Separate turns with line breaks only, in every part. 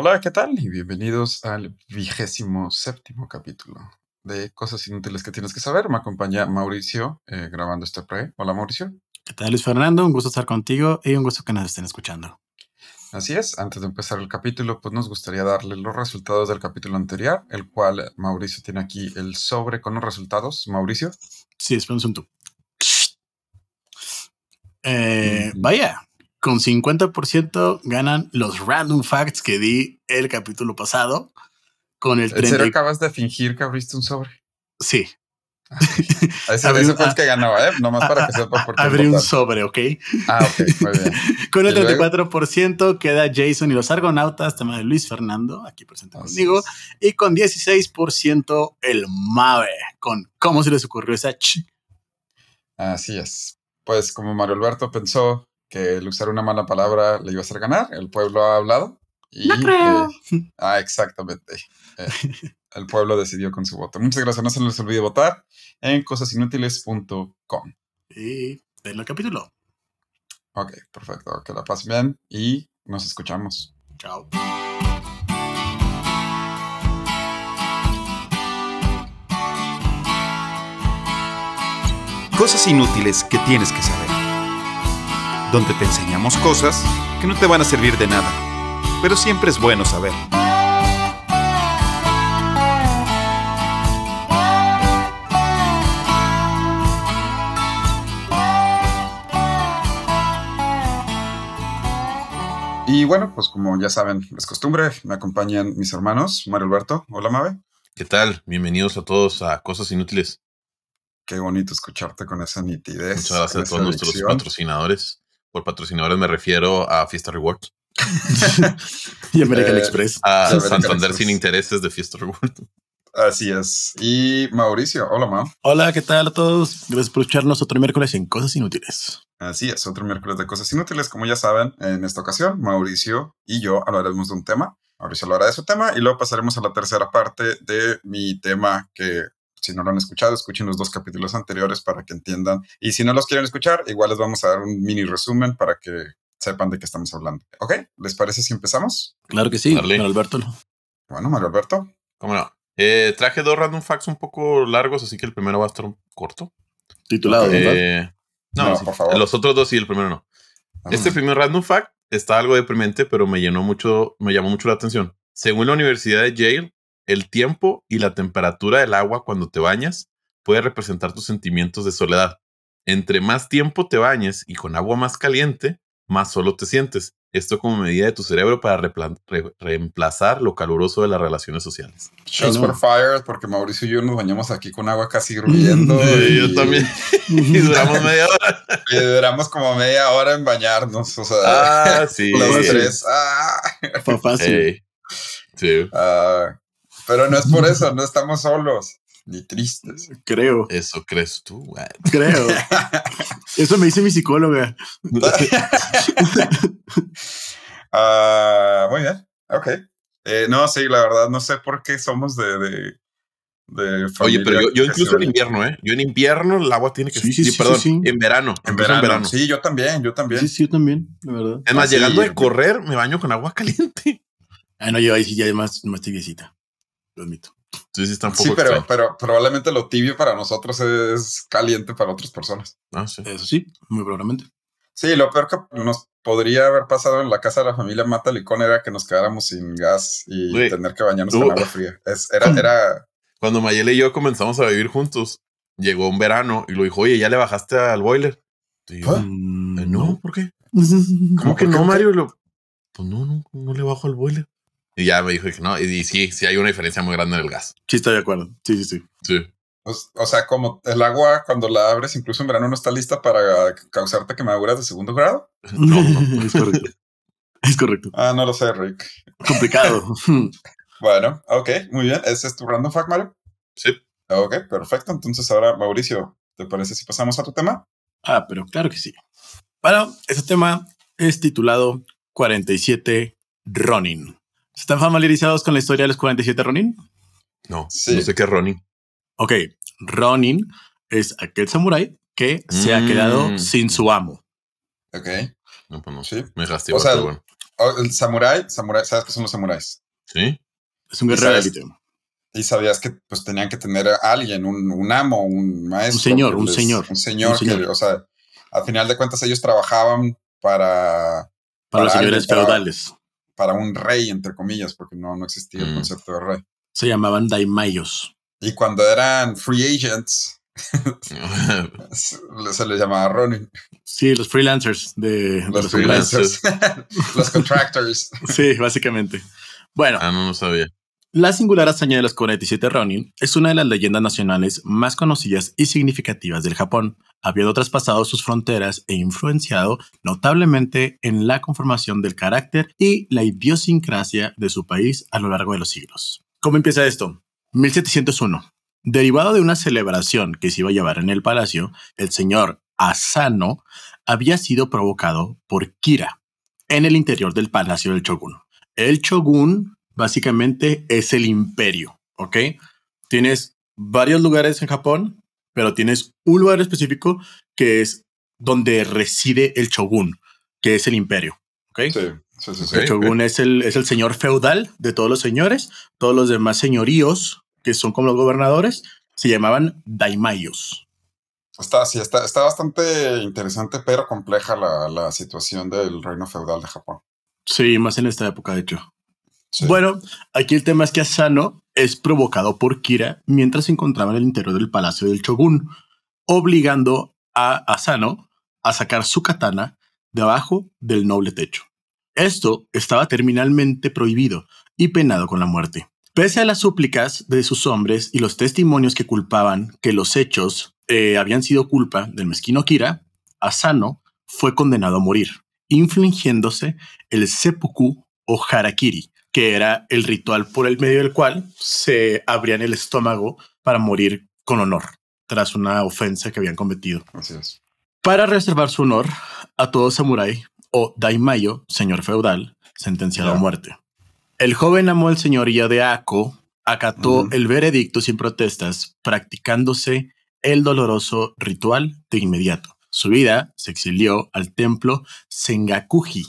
Hola, ¿qué tal? Y bienvenidos al vigésimo séptimo capítulo de Cosas Inútiles que tienes que saber. Me acompaña Mauricio eh, grabando este pre. Hola, Mauricio.
¿Qué tal, Luis Fernando? Un gusto estar contigo y un gusto que nos estén escuchando.
Así es, antes de empezar el capítulo, pues nos gustaría darle los resultados del capítulo anterior, el cual Mauricio tiene aquí el sobre con los resultados. Mauricio.
Sí, esperamos un tú. Eh, Vaya, con 50% ganan los random facts que di el capítulo pasado. Con el
¿En serio acabas de fingir que abriste un sobre?
Sí.
Ese, ese fue el que ganaba, ¿eh? Nomás para que sepa por qué.
Abrí un sobre, ¿ok?
Ah, ok, muy bien.
Con el 34% queda Jason y los Argonautas, tema de Luis Fernando, aquí presente
Así
conmigo.
es.
Y con 16% el Mave, con cómo se les ocurrió esa ch.
Así es. Pues como Mario Alberto pensó que el usar una mala palabra le iba a hacer ganar, el pueblo ha hablado. Y,
No creo.
eh, ah, exactamente. Eh, el pueblo decidió con su voto. Muchas gracias. No se les olvide votar en cosasinútiles.com.
Y en el capítulo.
Ok, perfecto. Que la pasen bien y nos escuchamos.
Chao.
Cosas inútiles que tienes que saber. Donde te enseñamos cosas que no te van a servir de nada, pero siempre es bueno saber.
Y bueno, pues como ya saben, es costumbre, me acompañan mis hermanos, Mario Alberto. Hola, Mabe.
¿Qué tal? Bienvenidos a todos a Cosas Inútiles.
Qué bonito escucharte con esa nitidez.
Muchas gracias a todos nuestros patrocinadores. Por patrocinadores me refiero a Fiesta Rewards,
Y American
Eh,
Express.
a
American
Santander
Express.
sin intereses de Fiesta Rewards.
Así es. Y Mauricio, hola, Mau.
Hola, ¿qué tal a todos? Gracias por escucharnos otro miércoles en Cosas Inútiles.
Así es, otro miércoles de cosas inútiles. Como ya saben, en esta ocasión, Mauricio y yo hablaremos de un tema. Mauricio hablará de su tema y luego pasaremos a la tercera parte de mi tema que si no lo han escuchado, escuchen los dos capítulos anteriores para que entiendan. Y si no los quieren escuchar, igual les vamos a dar un mini resumen para que sepan de qué estamos hablando. ¿Ok? ¿Les parece si empezamos?
Claro que sí, don Alberto. ¿no?
Bueno, Mario Alberto.
¿Cómo no? Eh, traje dos random facts un poco largos, así que el primero va a estar un corto.
Titulado.
Eh, no,
No,
sí,
por favor.
los otros dos sí, el primero no. Este primer random fact está algo deprimente, pero me llenó mucho, me llamó mucho la atención. Según la Universidad de Yale, el tiempo y la temperatura del agua cuando te bañas puede representar tus sentimientos de soledad. Entre más tiempo te bañes y con agua más caliente, más solo te sientes. Esto como medida de tu cerebro para re- reemplazar lo caluroso de las relaciones sociales.
Shots for fire, porque Mauricio y yo nos bañamos aquí con agua casi hirviendo.
Yo también. Y duramos media hora.
Y duramos como media hora en bañarnos. O sea,
Ah, sí.
los
sí.
tres. Ah.
Fue fácil.
Ey. Sí,
Ah, pero no es por eso, no estamos solos ni tristes.
Creo,
eso crees tú. güey.
creo. Eso me dice mi psicóloga.
Ah, muy bien, ok. Eh, no, sí, la verdad, no sé por qué somos de. de, de
Oye, pero yo, incluso en invierno, ¿eh? Yo en invierno el agua tiene que
Sí, sí,
sí,
sí,
perdón,
sí, sí.
en verano.
En verano. Sí, yo también, yo también.
Sí, sí, yo también, la verdad.
Es más,
Ah, sí,
llegando de correr, me baño con agua caliente.
Ah, no, yo ahí sí ya más, más tibiecita. Lo admito.
Sí, sí, está un poco
Sí, pero,
extraño.
pero probablemente lo tibio para nosotros es caliente para otras personas.
Ah, sí.
Eso sí, muy probablemente.
Sí, lo peor que nos podría haber pasado en la casa de la familia Mata Licón era que nos quedáramos sin gas y tener que bañarnos
Uh.
con agua fría. Es, era, era,
Cuando Mayela y yo comenzamos a vivir juntos, llegó un verano y lo dijo, oye, ¿ya le bajaste al boiler? Y yo,
¿Ah?
"Eh, no, ¿por qué? ¿Cómo que no, Mario? Lo- pues no, no, no le bajo al boiler. Y ya me dijo que no. Y, y sí, sí hay una diferencia muy grande en el gas.
Sí, estoy de acuerdo. Sí, sí, sí.
Sí.
pues, o sea, como el agua cuando la abres, incluso en verano, no está lista para causarte quemaduras de segundo grado.
No, no.
es correcto. Es correcto.
Ah, no lo sé, Rick.
Complicado.
Bueno, ok, muy bien. Ese es tu random fact, Mario.
Sí.
Ok, perfecto. Entonces ahora, Mauricio, ¿te parece si pasamos a tu tema?
ah, pero claro que sí. Bueno, este tema es titulado 47 Ronin. ¿Están familiarizados con la historia de los 47 Ronin?
No,
Sí.
no sé qué es Ronnie.
Ok, Ronin es aquel samurái que se ha
Mm.
quedado sin su amo.
Ok.
No, pues no.
Sí.
Me dejaste
O sea,
pero bueno.
El samurái, samurái, ¿sabes qué son los samuráis?
Sí.
Es un
¿Y
guerrero élite.
Y sabías que pues tenían que tener a alguien, un, un amo, un maestro.
Un señor, un señor,
Un señor,
un señor.
que, o sea, al final de cuentas ellos trabajaban para,
Para los
Para
señores
alguien, para-
feudales.
Para un rey, entre comillas, porque no, no existía el
Mm.
concepto de rey.
Se llamaban daimayos.
Y cuando eran free agents, se les llamaba Ronin.
Sí, los freelancers de, de
Los freelancers, los contractors.
Sí, básicamente. Bueno,
ah, no, no sabía.
La singular hazaña de los 47 Ronin es una de las leyendas nacionales más conocidas y significativas del Japón, habiendo traspasado sus fronteras e influenciado notablemente en la conformación del carácter y la idiosincrasia de su país a lo largo de los siglos. ¿Cómo empieza esto? 1701. Derivado de una celebración que se iba a llevar en el palacio, el señor Asano había sido provocado por Kira en el interior del palacio del shogun. El shogun básicamente es el imperio, ¿ok? Tienes varios lugares en Japón, pero tienes un lugar específico que es donde reside el shogun, que es el imperio, ¿ok?
Sí, sí, sí. sí.
El shogun es, el, es el señor feudal de todos los señores. Todos los demás señoríos, que son como los gobernadores, se llamaban daimayos.
Está, sí, está, está bastante interesante, pero compleja la, la situación del reino feudal de Japón.
Sí, más en esta época, de hecho. Bueno, aquí el tema es que Asano es provocado por Kira mientras se encontraba en el interior del palacio del shogun, obligando a Asano a sacar su katana debajo del noble techo. Esto estaba terminalmente prohibido y penado con la muerte. Pese a las súplicas de sus hombres y los testimonios que culpaban que los hechos eh, habían sido culpa del mezquino Kira, Asano fue condenado a morir, infligiéndose el seppuku o harakiri, que era el ritual por el medio del cual se abrían el estómago para morir con honor tras una ofensa que habían cometido.
Así es.
Para reservar su honor, a todo samurái o daimayo, señor feudal, sentenciado a muerte. El joven amo el señoría de Ako acató el veredicto sin protestas, practicándose el doloroso ritual de inmediato. Su vida se exilió al templo Sengakuji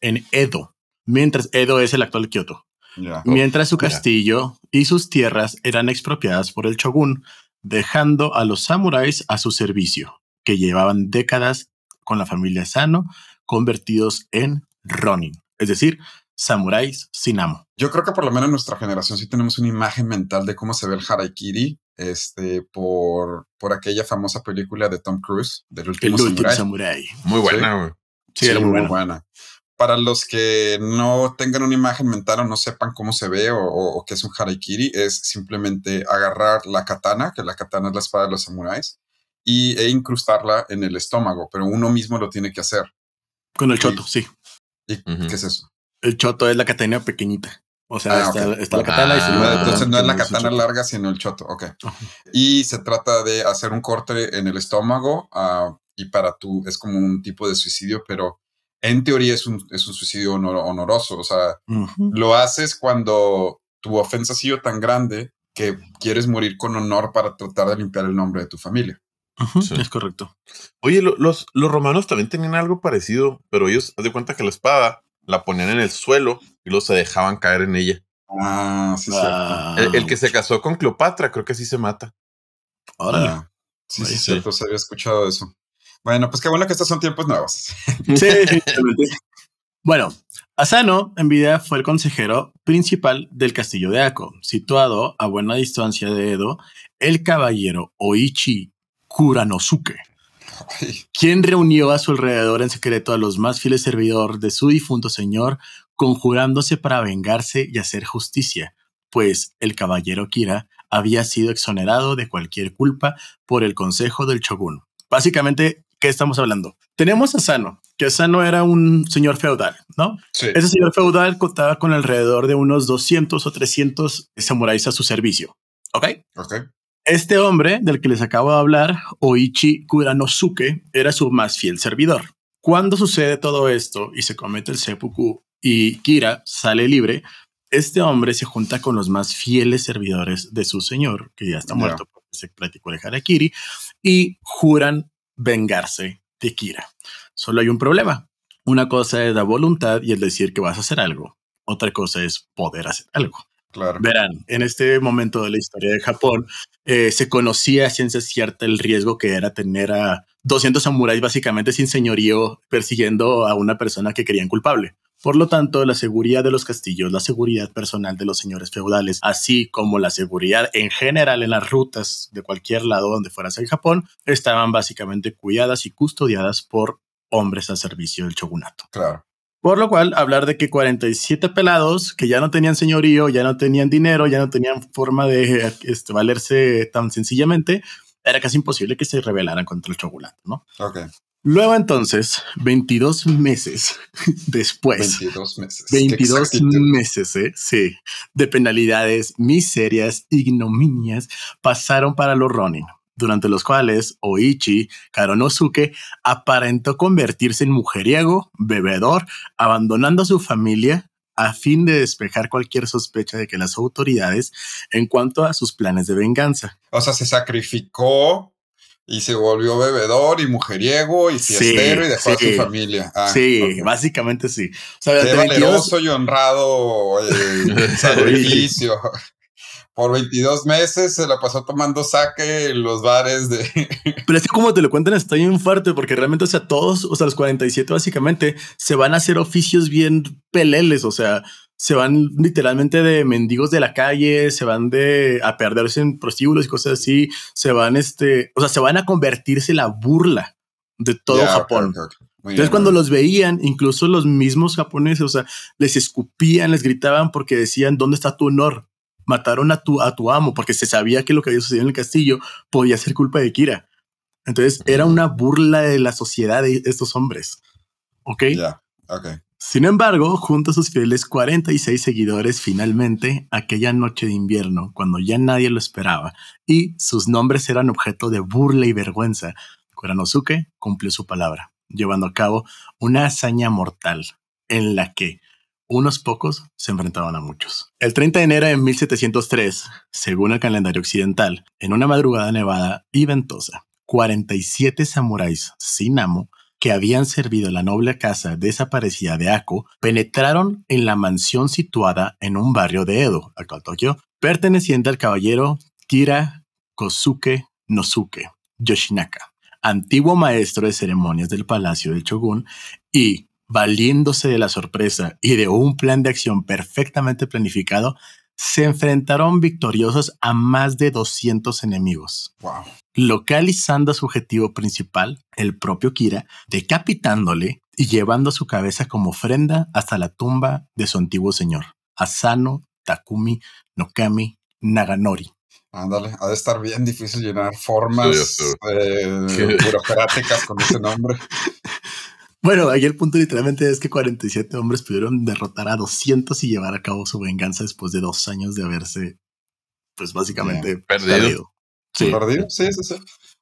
en Edo, mientras Edo es el actual Kioto,
Ya.
mientras su castillo y sus tierras eran expropiadas por el shogun, dejando a los samuráis a su servicio, que llevaban décadas con la familia Sano, convertidos en Ronin, es decir, samuráis sin amo.
Yo creo que por lo menos en nuestra generación sí tenemos una imagen mental de cómo se ve el harakiri este, por, por aquella famosa película de Tom Cruise, del
El
último
último
Samurai.
samurái.
Muy buena, güey.
Sí, era muy bueno.
buena. Para los que no tengan una imagen mental o no sepan cómo se ve o, o- o qué es un harakiri, es simplemente agarrar la katana, que la katana es la espada de los samuráis, y, e incrustarla en el estómago, pero uno mismo lo tiene que hacer.
Con el choto, sí.
¿Y
Ujú.
qué es eso?
El choto es la katana pequeñita. O sea,
Ah,
está,
ok.
está la katana y se
Ah,
va
Entonces no es la katana
choto.
larga, sino el choto. Ok.
Ajá.
Y se trata de hacer un corte en el estómago ah, y para tú es como un tipo de suicidio, pero en teoría es un, es un suicidio honor- honoroso. O sea, lo haces cuando tu ofensa ha sido tan grande que quieres morir con honor para tratar de limpiar el nombre de tu familia.
Sí.
Es correcto.
Oye, lo- los, los romanos también tenían algo parecido, pero ellos, haz de cuenta que la espada la ponían en el suelo y luego se dejaban caer en ella.
Ah, sí,
Ah,
El, el que se casó con Cleopatra, creo que sí se mata.
cierto.
órale.
Ah, sí, sí,
Vaya.
cierto. Se había escuchado eso. Bueno, pues qué bueno que estos son tiempos nuevos.
Sí. Bueno, Asano en vida fue el consejero principal del castillo de Ako, situado a buena distancia de Edo, el caballero Oichi Kuranosuke, quien reunió a su alrededor en secreto a los más fieles servidores de su difunto señor, conjurándose para vengarse y hacer justicia, pues el caballero Kira había sido exonerado de cualquier culpa por el consejo del shogun. Básicamente, ¿qué estamos hablando? Tenemos a Asano, que Asano era un señor feudal, ¿no?
sí.
Ese señor feudal contaba con alrededor de unos 200 o 300 samuráis a su servicio, ¿ok?
Ok.
Este hombre del que les acabo de hablar, Oichi Kuranosuke, era su más fiel servidor. Cuando sucede todo esto y se comete el seppuku y Kira sale libre, este hombre se junta con los más fieles servidores de su señor, que ya está muerto porque se practicó el harakiri, y juran vengarse de Kira. Solo hay un problema. Una cosa es la voluntad y el decir que vas a hacer algo. Otra cosa es poder hacer algo.
Claro.
Verán, en este momento de la historia de Japón, eh, se conocía a ciencia cierta el riesgo que era tener a 200 samuráis básicamente sin señorío persiguiendo a una persona que querían culpable. Por lo tanto, la seguridad de los castillos, la seguridad personal de los señores feudales, así como la seguridad en general en las rutas de cualquier lado donde fueras en Japón, estaban básicamente cuidadas y custodiadas por hombres al servicio del shogunato.
Claro.
Por lo cual, hablar de que 47 pelados que ya no tenían señorío, ya no tenían dinero, ya no tenían forma de este, valerse tan sencillamente, era casi imposible que se rebelaran contra el shogunato, ¿no?
Ok.
Luego entonces, 22 meses después.
22 meses.
22 meses, ¿eh? sí, de penalidades, miserias, ignominias pasaron para los Ronin durante los cuales Oichi Karonosuke aparentó convertirse en mujeriego, bebedor, abandonando a su familia a fin de despejar cualquier sospecha de que las autoridades en cuanto a sus planes de venganza.
O sea, se sacrificó y se volvió bebedor y mujeriego y fiestero y dejó a su familia.
Ah, sí, básicamente sí.
O sea, Qué valeroso y honrado el sacrificio por 22 meses se la pasó tomando saque en los bares de...
Pero es que como te lo cuentan está bien fuerte porque realmente, o sea, todos, o sea, los 47 básicamente se van a hacer oficios bien peleles, o sea, se van literalmente de mendigos de la calle, se van de a perderse en prostíbulos y cosas así, se van este, o sea, se van a convertirse en la burla de todo Japón. Entonces, cuando los veían, incluso los mismos japoneses, o sea, les escupían, les gritaban porque decían, ¿dónde está tu honor? mataron a tu, a tu amo porque se sabía que lo que había sucedido en el castillo podía ser culpa de Kira. Entonces era una burla de la sociedad de estos hombres. ¿Ok?
Ya,
Sin embargo, junto a sus fieles 46 seguidores, finalmente, aquella noche de invierno, cuando ya nadie lo esperaba y sus nombres eran objeto de burla y vergüenza, Kuranosuke cumplió su palabra, llevando a cabo una hazaña mortal en la que unos pocos se enfrentaban a muchos. El 30 de enero de 1703, según el calendario occidental, en una madrugada nevada y ventosa, 47 samuráis sin amo que habían servido la noble casa desaparecida de Ako penetraron en la mansión situada en un barrio de Edo, actual Tokio, perteneciente al caballero Kira Kosuke Nosuke Yoshinaka, antiguo maestro de ceremonias del palacio del shogun y valiéndose de la sorpresa y de un plan de acción perfectamente planificado, se enfrentaron victoriosos a más de 200 enemigos. Localizando a su objetivo principal, el propio Kira, decapitándole y llevando su cabeza como ofrenda hasta la tumba de su antiguo señor, Asano Takumi Nokami Naganori.
Ándale, ha de estar bien difícil llenar formas eh, burocráticas con ese nombre.
Bueno, ahí el punto literalmente es que 47 hombres pudieron derrotar a 200 y llevar a cabo su venganza después de dos años de haberse, pues básicamente perdido.
Sí. ¿Perdido? Sí, sí, sí.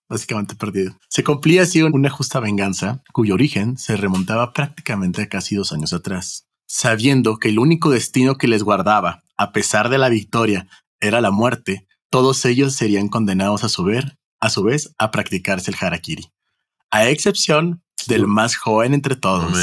Básicamente perdido. Se cumplía así una justa venganza cuyo origen se remontaba prácticamente a casi dos años atrás. Sabiendo que el único destino que les guardaba, a pesar de la victoria, era la muerte, todos ellos serían condenados a su, ver, a su vez a practicarse el harakiri. A excepción del más joven entre todos.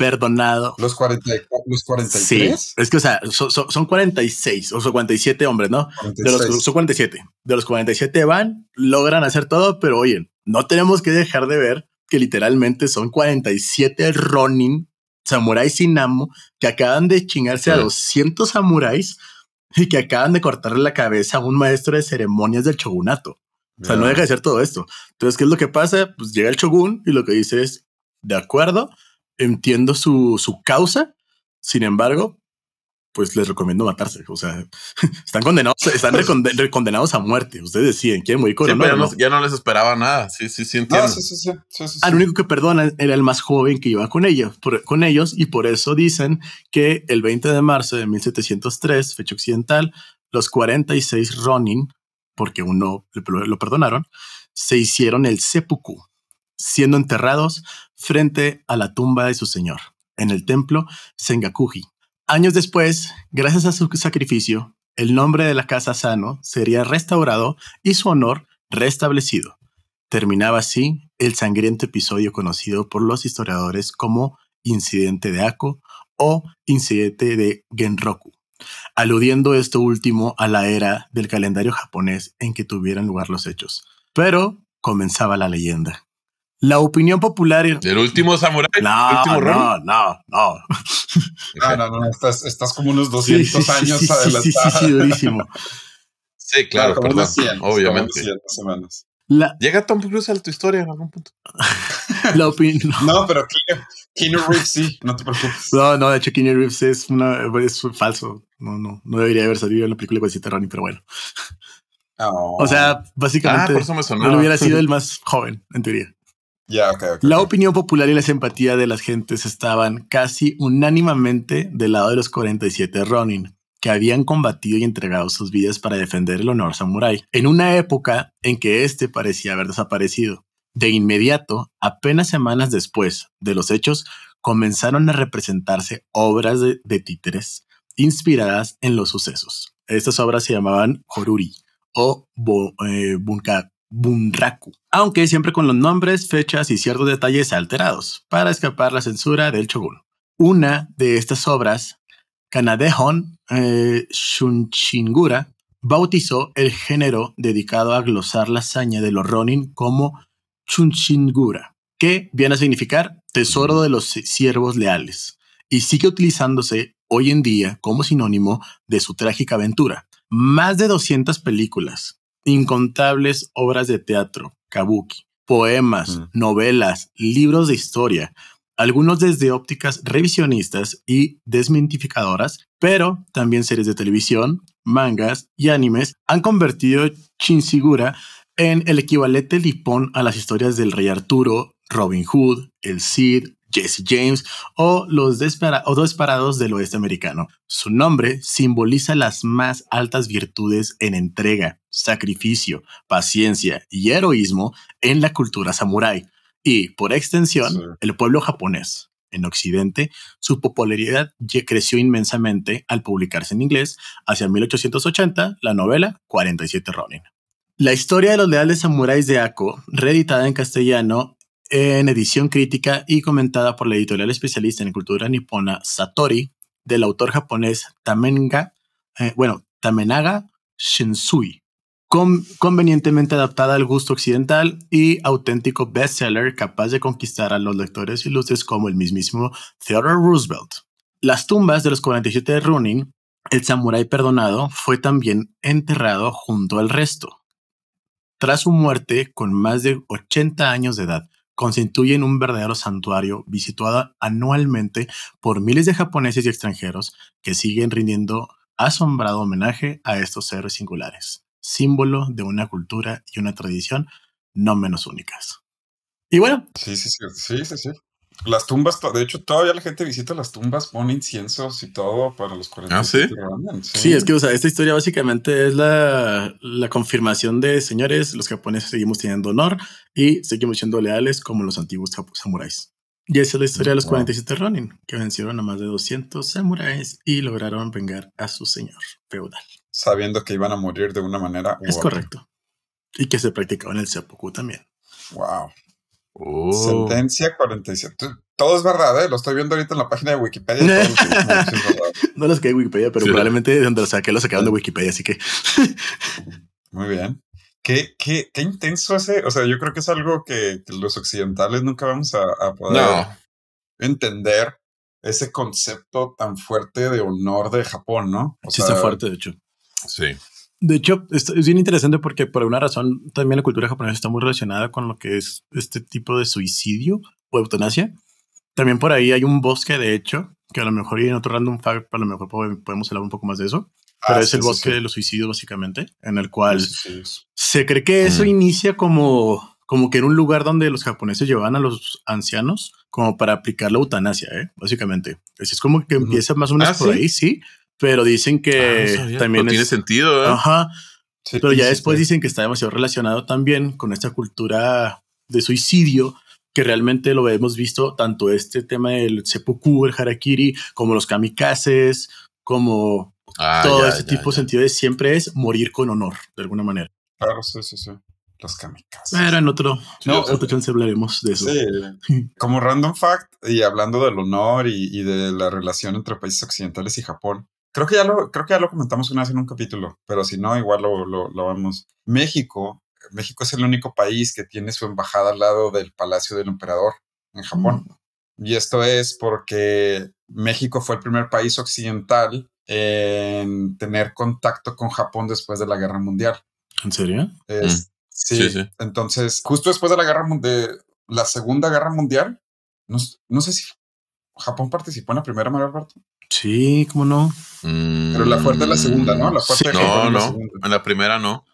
Perdonado.
Los, 40, los 43. Sí,
es que, o sea, son, 46 o son 47 hombres, ¿no? De los, son 47. De los 47 van, logran hacer todo, pero oye, no tenemos que dejar de ver que literalmente son 47 Ronin, samuráis sin amo, que acaban de chingarse a 200 samuráis y que acaban de cortarle la cabeza a un maestro de ceremonias del shogunato. O sea, no deja de ser todo esto. Entonces, ¿qué es lo que pasa? Pues llega el shogun y lo que dice es, de acuerdo, entiendo su, su causa, sin embargo, pues les recomiendo matarse. O sea, están condenados, están condenados a muerte. Ustedes deciden quién morir con
ya no les esperaba nada. Sí, sí, sí, entiendo.
sí, sí, sí, sí,
Al único que perdona era el más joven que iba con ellos, con ellos, y por eso dicen que el 20 de marzo de 1703, fecha occidental, los 46 Ronin porque uno lo perdonaron, se hicieron el seppuku, siendo enterrados frente a la tumba de su señor, en el templo Sengakuji. Años después, gracias a su sacrificio, el nombre de la casa Sano sería restaurado y su honor restablecido. Terminaba así el sangriento episodio conocido por los historiadores como incidente de Ako o incidente de Genroku, aludiendo esto último a la era del calendario japonés en que tuvieran lugar los hechos. Pero comenzaba la leyenda. La opinión popular.
El último samurái.
No,
el último
no, no, no.
No, no, no, estás, estás como unos 200
Sí, sí,
años
sí, sí,
adelantado.
Sí, sí, sí, durísimo.
Sí, claro,
como
perdón.
unos 100, como
obviamente.
unos 100 más o menos.
La,
Llega Tom Cruise a tu historia en algún punto.
la opinión.
No, pero Keanu, Reeves sí, no te preocupes.
No, no, de hecho, Keanu Reeves es, una, es falso. No, no, no debería haber salido en la película con Ronnie, pero bueno.
Oh.
O sea,
Ah,
básicamente
por eso me sonaba.
no hubiera sido el más joven, en teoría. La opinión popular y la simpatía de las gentes estaban casi unánimemente del lado de los 47 Ronin, que habían combatido y entregado sus vidas para defender el honor samurái, en una época en que éste parecía haber desaparecido. De inmediato, apenas semanas después de los hechos, comenzaron a representarse obras de, de títeres inspiradas en los sucesos. Estas obras se llamaban Horuri o bo- eh, bunka- Bunraku, aunque siempre con los nombres, fechas y ciertos detalles alterados para escapar la censura del shogun. Una de estas obras, Kanadehon eh, Shunchingura, bautizó el género dedicado a glosar la hazaña de los Ronin como Chunchingura, que viene a significar tesoro de los siervos leales, y sigue utilizándose hoy en día como sinónimo de su trágica aventura. Más de 200 películas, incontables obras de teatro, kabuki, poemas,
Mm.
novelas, libros de historia, algunos desde ópticas revisionistas y desmentificadoras, pero también series de televisión, mangas y animes han convertido Chinsigura en el equivalente lipón a las historias del rey Arturo, Robin Hood, el Cid, Jesse James o los o desparados del oeste americano. Su nombre simboliza las más altas virtudes en entrega, sacrificio, paciencia y heroísmo en la cultura samurái y, por extensión,
Sí.
el pueblo japonés. En Occidente, su popularidad creció inmensamente al publicarse en inglés hacia 1880 la novela 47 Ronin. La historia de los leales samuráis de Ako, reeditada en castellano en edición crítica y comentada por la editorial especialista en cultura nipona Satori, del autor japonés Tamenga, eh, bueno, Tamenaga Shinsui, con- convenientemente adaptada al gusto occidental y auténtico bestseller capaz de conquistar a los lectores ilustres como el mismísimo Theodore Roosevelt. Las tumbas de los 47 de Ronin, el samurái perdonado, fue también enterrado junto al resto. Tras su muerte, con más de 80 años de edad, constituyen un verdadero santuario visitado anualmente por miles de japoneses y extranjeros que siguen rindiendo asombrado homenaje a estos héroes singulares, símbolo de una cultura y una tradición no menos únicas. Y bueno,
Sí, sí, sí, sí, sí. Las tumbas, de hecho, todavía la gente visita las tumbas, pone inciensos y todo para los 40.
¿Ah, sí?
sí, es que o sea, esta historia básicamente es la, la confirmación de, señores, los japoneses seguimos teniendo honor y seguimos siendo leales como los antiguos samuráis. Y esa es la historia de los
Wow.
47 Ronin, que vencieron a más de 200 samuráis y lograron vengar a su señor feudal.
Sabiendo que iban a morir de una manera. u
Es
otra.
correcto. Y que se practicaba en el seppuku también.
Wow.
Oh.
Sentencia 47. Todo es verdad, ¿eh? Lo estoy viendo ahorita en la página de Wikipedia. lo.
No los que hay en Wikipedia, pero
Sí.
probablemente de donde lo saqué lo sacaron de Wikipedia, así que
Muy bien. Qué, qué, qué intenso ese. O sea, yo creo que es algo que, que los occidentales nunca vamos a, a poder
No,
entender. Ese concepto tan fuerte de honor de Japón, ¿no? O
sí
sea,
está fuerte, de hecho.
sí.
De hecho, esto es bien interesante porque por alguna razón también la cultura japonesa está muy relacionada con lo que es este tipo de suicidio o eutanasia. También por ahí hay un bosque, de hecho, que a lo mejor y en otro random fact, a lo mejor pode- podemos hablar un poco más de eso. Pero
ah,
es
sí,
el
sí,
bosque
sí.
de los suicidios, básicamente, en el cual
Sí, sí, sí.
se cree que eso
Mm.
inicia como, como que en un lugar donde los japoneses llevaban a los ancianos como para aplicar la eutanasia, ¿eh? básicamente. Así es como que empieza más o menos
Ah,
por
¿sí?
ahí, sí. Pero dicen
Ah,
que
no sabía,
también
pero tiene sentido, ¿eh?
Ajá,
Sí,
pero ya
sí,
después
sí.
dicen que está demasiado relacionado también con esta cultura de suicidio que realmente lo hemos visto tanto este tema del seppuku, el harakiri, como los kamikazes, como
Ah,
todo
ya,
este
ya,
tipo de
ya.
sentido de siempre es morir con honor, de alguna manera.
Claro, sí, sí, sí. Los kamikazes.
Pero en otro,
No,
otro chance hablaremos de eso.
Sí, como random fact y hablando del honor y, y de la relación entre países occidentales y Japón, creo que ya lo, creo que ya lo comentamos una vez en un capítulo, pero si no, igual lo, lo, lo vamos. México, México es el único país que tiene su embajada al lado del Palacio del Emperador en Japón. Y esto es porque México fue el primer país occidental en tener contacto con Japón después de la Guerra Mundial.
¿En serio?
Es-
Mm.
sí,
Sí, sí.
entonces, justo después de la guerra de la Segunda Guerra Mundial, no, no sé si Japón participó en la primera, Mario Alberto,
Sí, ¿cómo no?
pero la fuerte es la segunda, ¿no? La fuerte
Sí.
No,
es la
no. En la primera no.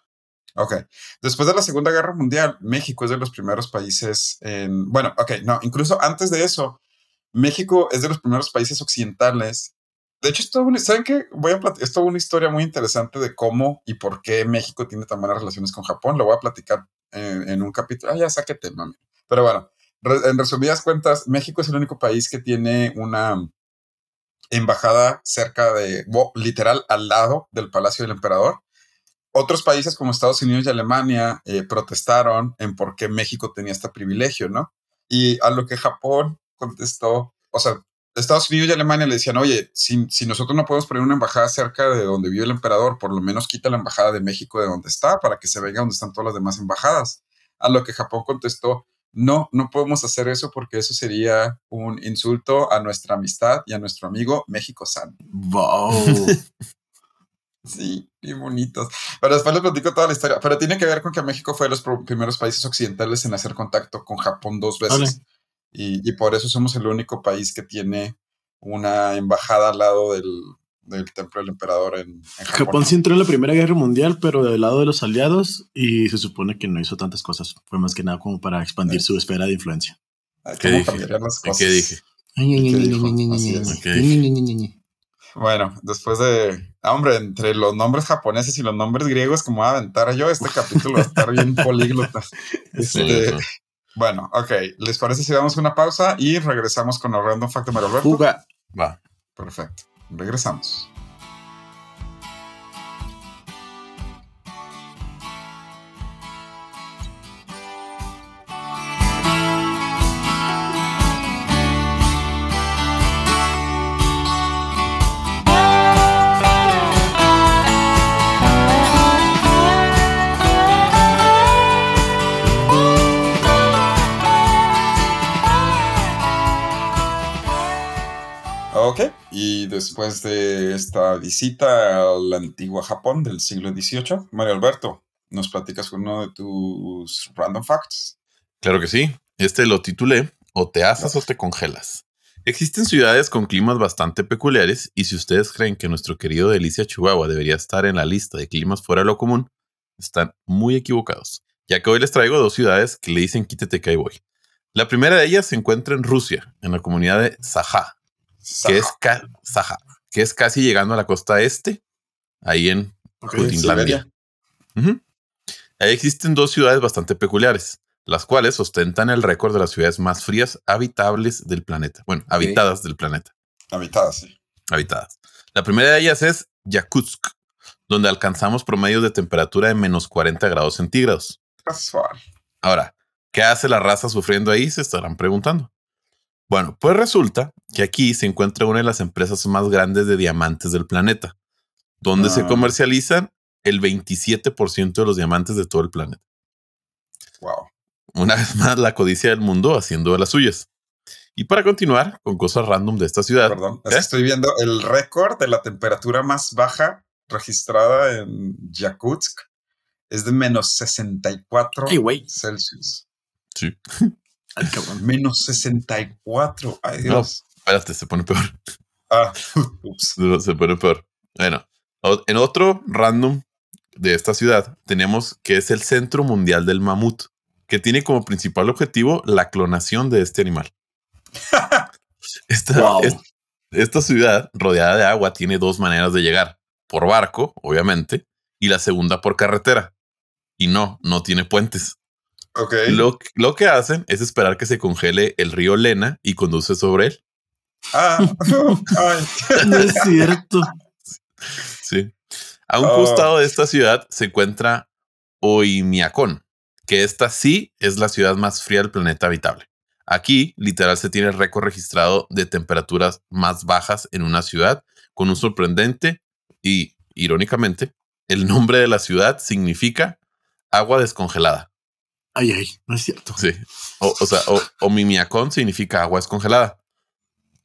Ok. Después de la Segunda Guerra Mundial, México es de los primeros países en. Bueno, ok, no, incluso antes de eso, México es de los primeros países occidentales. De hecho, es una- ¿saben qué? Voy a platicar, es toda una historia muy interesante de cómo y por qué México tiene tan buenas relaciones con Japón. Lo voy a platicar en, en un capítulo. Ah, ya saqué tema. mira. Pero bueno, re- en resumidas cuentas, México es el único país que tiene una embajada cerca de, literal, al lado del Palacio del Emperador. Otros países como Estados Unidos y Alemania eh, protestaron en por qué México tenía este privilegio, ¿no? Y a lo que Japón contestó, o sea, Estados Unidos y Alemania le decían, oye, si, si nosotros no podemos poner una embajada cerca de donde vive el emperador, por lo menos quita la embajada de México de donde está para que se venga donde están todas las demás embajadas. A lo que Japón contestó, no, no podemos hacer eso porque eso sería un insulto a nuestra amistad y a nuestro amigo México-san.
Wow.
Sí, bien bonitos. Pero después les platico toda la historia. Pero tiene que ver con que México fue de los primeros países occidentales en hacer contacto con Japón dos veces. Y, y por eso somos el único país que tiene una embajada al lado del, del templo del emperador en, en Japón.
Japón sí entró en la Primera Guerra Mundial, pero del lado de los aliados y se supone que no hizo tantas cosas. Fue más que nada como para expandir su esfera de influencia.
¿Qué
¿Cómo
dije?
Bueno, después de. ah, hombre, entre los nombres japoneses y los nombres griegos, como voy a aventar yo, este capítulo va a estar bien políglota. Este. Bueno, ok. ¿Les parece si damos una pausa y regresamos con el random fact de Mario Alberto?
Fuga.
Va.
Perfecto. Regresamos. Ok, y después de esta visita al antiguo Japón del siglo XVIII, Mario Alberto, ¿nos platicas uno de tus random facts?
Claro que sí. Este lo titulé O te asas o te congelas. Existen ciudades con climas bastante peculiares y si ustedes creen que nuestro querido Delicia Chihuahua debería estar en la lista de climas fuera de lo común, están muy equivocados, ya que hoy les traigo dos ciudades que le dicen quítate que voy. La primera de ellas se encuentra en Rusia, en la comunidad de Saja, que es, Saja, que es casi llegando a la costa este, ahí en. Ahí existen dos ciudades bastante peculiares, las cuales ostentan el récord de las ciudades más frías habitables del planeta. Bueno, habitadas del planeta.
Habitada, sí.
Habitadas. La primera de ellas es Yakutsk, donde alcanzamos promedios de temperatura de menos 40 grados centígrados.
Casual.
Ahora, ¿qué hace la raza sufriendo ahí? Se estarán preguntando. Bueno, pues resulta que aquí se encuentra una de las empresas más grandes de diamantes del planeta, donde se
Ah.
comercializan el 27% de los diamantes de todo el planeta.
Wow.
Una vez más, la codicia del mundo haciendo de las suyas. Y para continuar con cosas random de esta ciudad,
Perdón.
¿Eh?
estoy viendo el récord de la temperatura más baja registrada en Yakutsk. Es de menos 64
Ay.
Celsius.
sí,
Ay, cabrón.
Menos 64. Ay,
No.
Dios.
espérate, se pone peor.
Ah, ups.
No, Se pone peor. Bueno, en otro random de esta ciudad tenemos que es el Centro Mundial del Mamut, que tiene como principal objetivo la clonación de este animal. Esta,
Wow.
es- esta ciudad rodeada de agua tiene dos maneras de llegar. Por barco, obviamente, y la segunda por carretera. Y no, no tiene puentes. Lo, lo que hacen es esperar que se congele el río Lena y conduce sobre él.
Ah.
No es cierto.
Sí. A un
Oh.
costado de esta ciudad se encuentra Oimiacón, que esta sí es la ciudad más fría del planeta habitable. Aquí, literal, se tiene el récord registrado de temperaturas más bajas en una ciudad con un sorprendente y, irónicamente, el nombre de la ciudad significa agua descongelada.
Ay, ay, no es cierto.
Sí. O, o sea, o, o Mimiacón significa agua descongelada.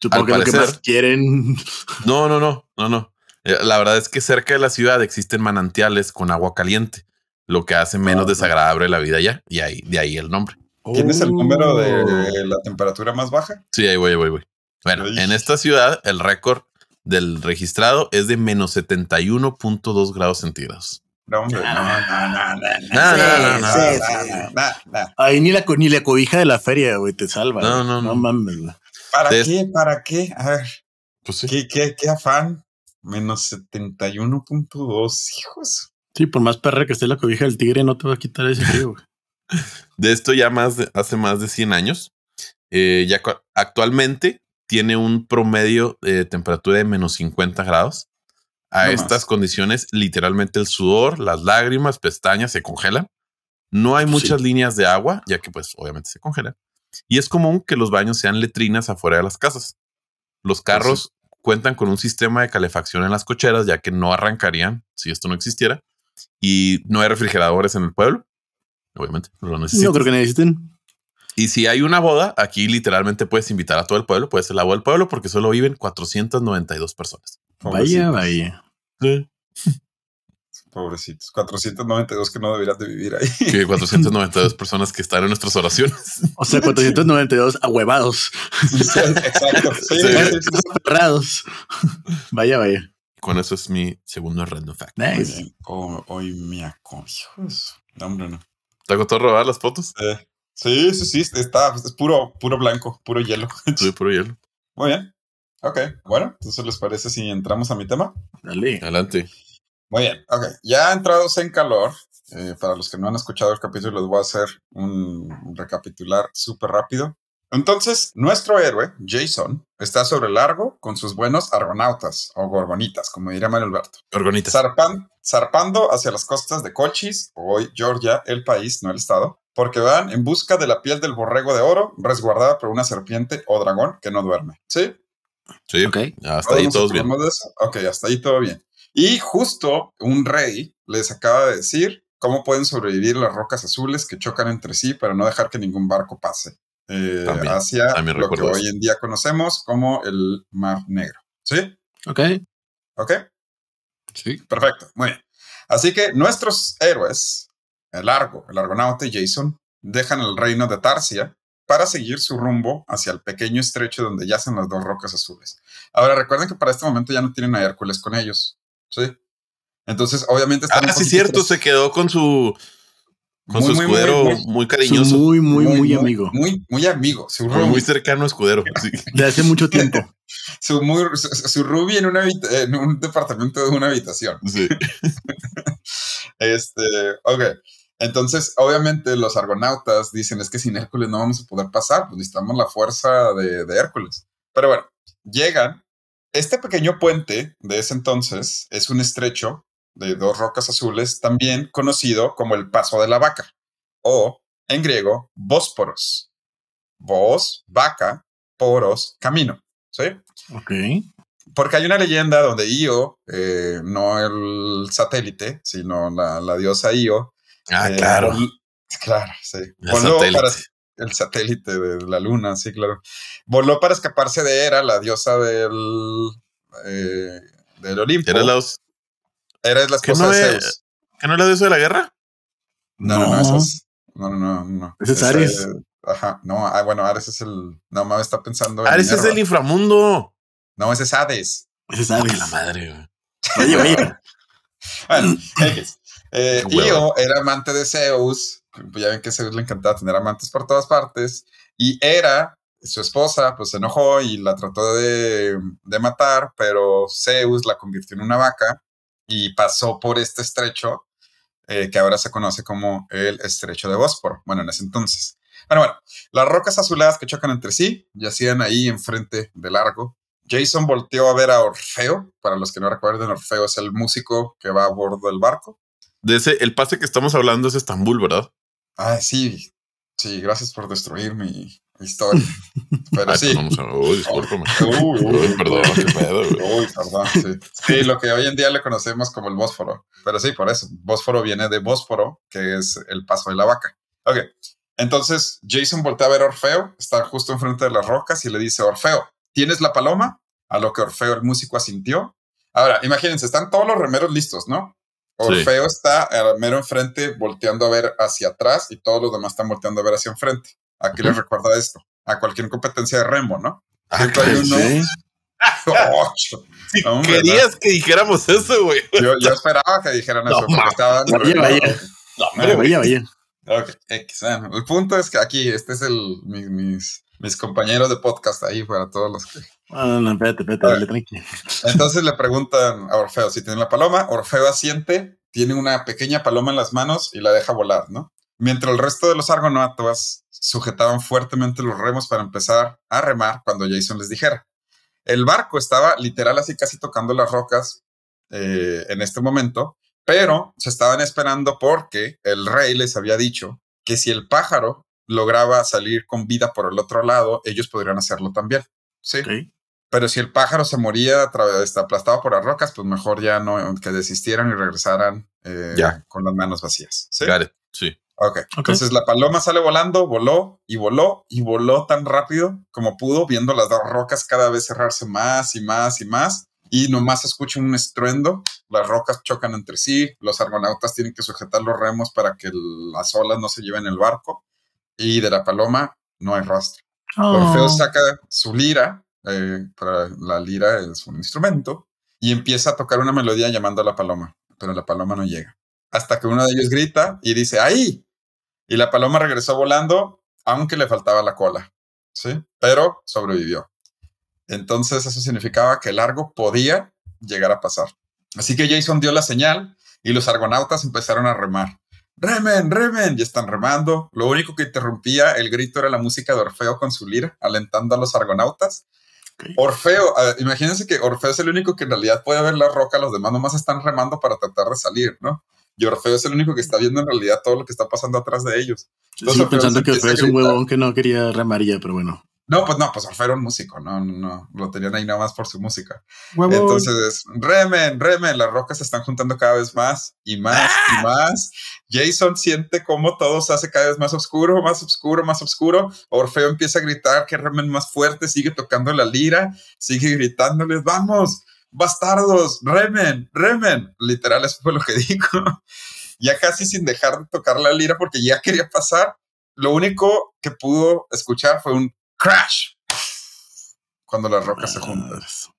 Supongo
Al
que es lo que
parecer-
más quieren.
No, no, no, no, no. Eh, La verdad es que cerca de la ciudad existen manantiales con agua caliente, lo que hace menos
Ah,
desagradable la vida allá. Y ahí, de ahí el nombre.
¿Tienes el número
Oh.
de la temperatura más baja?
Sí, ahí voy, ahí voy, voy. Bueno,
Ay.
en esta ciudad el récord del registrado es de menos 71.2 grados centígrados.
No, hombre, no, no, no, no, no,
No, no, no,
no,
no,
no,
sí,
no, no.
Ahí ni la, ni la cobija de la feria, güey, te salva.
No, no, no.
No mames, güey.
¿Para
De-
qué? ¿Para qué? A ver,
Pues sí.
¿qué, qué, qué afán? Menos 71.2, hijos.
Sí, por más perra que esté la cobija del tigre, no te va a quitar ese frío, güey.
De esto ya más de- hace más de 100 años. Eh, ya actualmente tiene un promedio de temperatura de menos 50 grados. A
No
estas
más.
condiciones, literalmente el sudor, las lágrimas, pestañas se congelan. No hay
Sí.
muchas líneas de agua, ya que pues obviamente se congelan. Y es común que los baños sean letrinas afuera de las casas. Los carros cuentan con un sistema de calefacción en las cocheras, ya que no arrancarían si esto no existiera. Y no hay refrigeradores en el pueblo. Obviamente, no lo necesitan.
No creo que necesiten.
Y si hay una boda, aquí literalmente puedes invitar a todo el pueblo, puede ser la boda del pueblo, porque solo viven 492 personas.
Vaya,
Pobrecitos,
vaya.
Pobrecitos. 492 que no deberían de vivir ahí.
Que 492 personas que están en nuestras oraciones.
O sea, 492 ahuevados,
Exacto. Sí,
Sí.
sí, sí.
Vaya, vaya.
Con eso es mi segundo random fact.
Nice.
bien. Oh, hoy me aco- hijos. No, hombre, no.
¿Te costó robar las fotos?
Eh, sí, sí, sí. Está, es puro, puro blanco, puro hielo.
Tuve puro hielo.
Muy bien. Ok. Bueno, entonces les parece si entramos a mi tema.
Dale.
Adelante.
Muy bien, ok. Ya entrados en calor, eh, para los que no han escuchado el capítulo, les voy a hacer un recapitular súper rápido. Entonces, nuestro héroe, Jason, está sobre el largo con sus buenos argonautas o gorgonitas, como diría Manuel Alberto,
Orgonitas.
zarpan- zarpando hacia las costas de Colchis, o hoy Georgia, el país, no el estado, porque van en busca de la piel del borrego de oro, resguardada por una serpiente o dragón que no duerme. ¿Sí?
Sí,
Ok.
hasta ahí todos bien.
eso? Ok, hasta ahí todo bien. Y justo un rey les acaba de decir cómo pueden sobrevivir las rocas azules que chocan entre sí para no dejar que ningún barco pase eh,
También,
hacia
también
lo que
recuerdo
hoy
eso.
en día conocemos como el Mar Negro. ¿Sí?
Ok.
¿Ok?
Sí.
Perfecto, muy bien. Así que nuestros héroes, el Argo, el Argonauta y Jason, dejan el reino de Tarsia para seguir su rumbo hacia el pequeño estrecho donde yacen las dos rocas azules. Ahora recuerden que para este momento ya no tienen a Hércules con ellos, ¿sí? Entonces, obviamente están
Ah, sí, cierto.
tras-
Se quedó con su, con
Muy,
su
muy,
escudero muy, cariñoso.
muy, muy, muy, amigo.
Muy, muy amigo. Su
Muy, cercano escudero. Sí.
De hace mucho tiempo.
su, muy, su, su roomie en, una en un departamento de una habitación.
Sí.
Este, ok. Entonces, obviamente, los argonautas dicen: es que sin Hércules no vamos a poder pasar, pues necesitamos la fuerza de, de Hércules. Pero bueno, llegan. Este pequeño puente de ese entonces es un estrecho de dos rocas azules, también conocido como el Paso de la Vaca, o en griego, Bósporos. Vos, vaca, poros, camino. ¿Sí?
Ok.
Porque hay una leyenda donde Io, eh, no el satélite, sino la, la diosa Io.
Ah,
eh,
claro.
claro, sí.
El
Voló
satélite.
para el satélite de la luna, sí, claro. Voló para escaparse de Hera, la diosa del, eh, del Olimpo.
¿Era la,
Hera es la
que
esposa
no
de
es-
Zeus.
¿Que no era de eso de la guerra?
No, no, no,
No.
esa es- no, no, no, no.
Ese es
Esa
Ares.
Ajá, no, ah, bueno, Ares es el. No, me está pensando. en
Ares es del inframundo.
No, ese es Hades.
Ese sabe.
Ay, la madre. güey.
Oye, oye.
Bueno, X. Eh. Io era amante de Zeus. Ya ven que a Zeus le encantaba tener amantes por todas partes. Y Hera, su esposa, pues se enojó y la trató de, de matar, pero Zeus la convirtió en una vaca y pasó por este estrecho eh, que ahora se conoce como el estrecho de Bósforo. Bueno, en ese entonces. Bueno, bueno, las rocas azuladas que chocan entre sí yacían ahí enfrente del largo. Jason volteó a ver a Orfeo. Para los que no recuerden, Orfeo es el músico que va a bordo del barco.
De ese, el pase que estamos hablando es Estambul, ¿verdad?
Ah, sí, sí, gracias por destruir mi historia. Pero
Ay,
sí.
pues vamos a- uy, discúlpame.
Uy, uy,
Uy, perdón, qué pedo, güey.
Uy, perdón, sí. Sí, lo que hoy en día le conocemos como el Bósforo. Pero sí, por eso. Bósforo viene de Bósforo, que es el paso de la vaca. Ok. Entonces, Jason voltea a ver a Orfeo, está justo enfrente de las rocas y le dice, Orfeo, ¿tienes la paloma? A lo que Orfeo, el músico, asintió. Ahora, imagínense, están todos los remeros listos, ¿no?
Sí.
Orfeo está eh, mero enfrente, volteando a ver hacia atrás y todos los demás están volteando a ver hacia enfrente. ¿A qué les recuerda esto? A cualquier competencia de remo, ¿no?
Ah,
hay uno.
Sí.
Ocho.
Si
Hombre,
querías que dijéramos eso, güey.
Yo, yo esperaba que dijeran eso. Porque estaban
Vaya, vaya.
No,
Vaya, vaya.
el punto es que aquí, este es el, mis, mis, mis compañeros de podcast ahí para todos los que.
Ah, No, no, espérate, espérate, dale, tranqui.
Entonces le preguntan a Orfeo si tiene la paloma. Orfeo asiente, tiene una pequeña paloma en las manos y la deja volar, ¿no? Mientras el resto de los argonautas sujetaban fuertemente los remos para empezar a remar cuando Jason les dijera. El barco estaba literal así casi tocando las rocas eh, en este momento, pero se estaban esperando porque el rey les había dicho que si el pájaro lograba salir con vida por el otro lado, ellos podrían hacerlo también. Sí.
Ok.
Pero si el pájaro se moría este, aplastado por las rocas, pues mejor ya no, que desistieran y regresaran eh,
Ya.
con las manos vacías. ¿sí?
Got it. Sí.
Ok. Entonces la paloma sale volando, voló y voló y voló tan rápido como pudo, viendo las dos rocas cada vez cerrarse más y más y más. Y nomás escucha un estruendo, las rocas chocan entre sí, los argonautas tienen que sujetar los remos para que el- las olas no se lleven el barco. Y de la paloma no hay rastro. Orfeo
Oh.
saca su lira, eh, para la lira es un instrumento, y empieza a tocar una melodía llamando a la paloma, pero la paloma no llega. Hasta que uno de ellos grita y dice, ¡ahí! Y la paloma regresó volando, aunque le faltaba la cola, ¿sí? Pero sobrevivió. Entonces eso significaba que el largo podía llegar a pasar. Así que Jason dio la señal y los argonautas empezaron a remar. Remen, remen, y están remando. Lo único que interrumpía el grito era la música de Orfeo con su lira, alentando a los argonautas. Orfeo, eh, imagínense que Orfeo es el único que en realidad puede ver la roca, los demás nomás están remando para tratar de salir, ¿no? Y Orfeo es el único que está viendo en realidad todo lo que está pasando atrás de ellos.
Sigo
Orfeo
pensando que Orfeo es un huevón que no quería remar ya, pero bueno.
No, pues no, pues Orfeo era un músico, no, no, no, lo tenían ahí nada más por su música.
Huevón.
Entonces, remen, remen, las rocas se están juntando cada vez más y más y más. Jason siente cómo todo se hace cada vez más oscuro, más oscuro, más oscuro. Orfeo empieza a gritar que remen más fuerte, sigue tocando la lira, sigue gritándoles, vamos, bastardos, remen, remen. Literal, eso fue lo que dijo. ya casi sin dejar de tocar la lira porque ya quería pasar. Lo único que pudo escuchar fue un crash cuando las rocas se juntan.
Madres.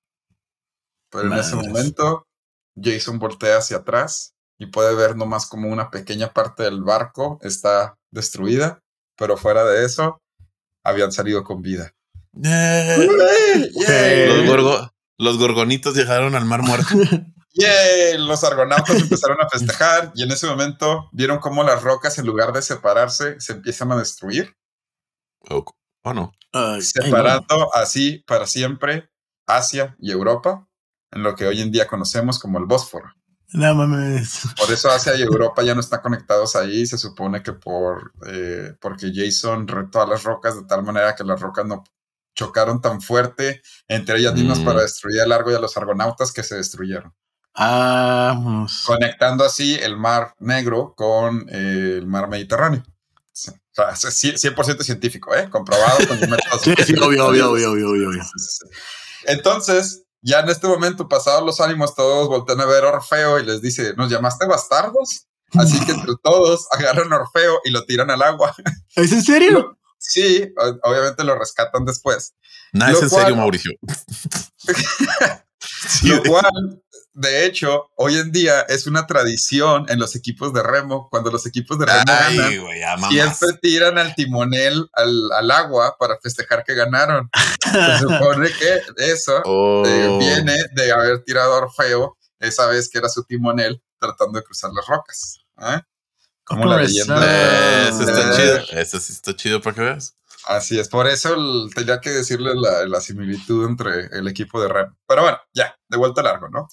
Pero en ese momento, Jason voltea hacia atrás y puede ver nomás como una pequeña parte del barco está destruida, pero fuera de eso, habían salido con vida. ¡Yay!
Los, gorgo- los gorgonitos llegaron al mar muerto.
Los argonautas empezaron a festejar y en ese momento vieron cómo las rocas, en lugar de separarse, se empiezan a destruir,
¿O o no?
Separando así para siempre Asia y Europa, en lo que hoy en día conocemos como el Bósforo.
No mames.
Por eso Asia y Europa ya no están conectados ahí. Se supone que por eh, porque Jason retó a las rocas de tal manera que las rocas no chocaron tan fuerte entre ellas mismas
Mm.
para destruir a Largo y a los argonautas que se destruyeron,
Vamos.
conectando así el mar Negro con eh, el mar Mediterráneo. O sea, es cien- 100% científico, ¿eh? comprobado con los métodos.
Sí, sí, obvio, obvio, obvio, obvio, obvio.
Entonces, ya en este momento, pasados los ánimos, todos voltean a ver a Orfeo y les dice, ¿nos llamaste bastardos? Así que entre todos agarran a Orfeo y lo tiran al agua.
¿Es en serio?
Sí, obviamente lo rescatan después.
Nada
Lo
es en
cual-
serio, Mauricio. Sí,
Lo cual, de hecho, hoy en día es una tradición en los equipos de remo. Cuando los equipos de remo
Ay,
ganan, siempre tiran al timonel al, al agua para festejar que ganaron. Se supone que eso
Oh.
eh, viene de haber tirado a Orfeo esa vez que era su timonel tratando de cruzar las rocas. ¿eh? Como la leyenda.
eso.
Eh, Ese está chido. Ese sí está chido para que veas.
Así es, por eso el- tenía que decirle la, la similitud entre el equipo de Ren. Pero bueno, ya, de vuelta largo, ¿no?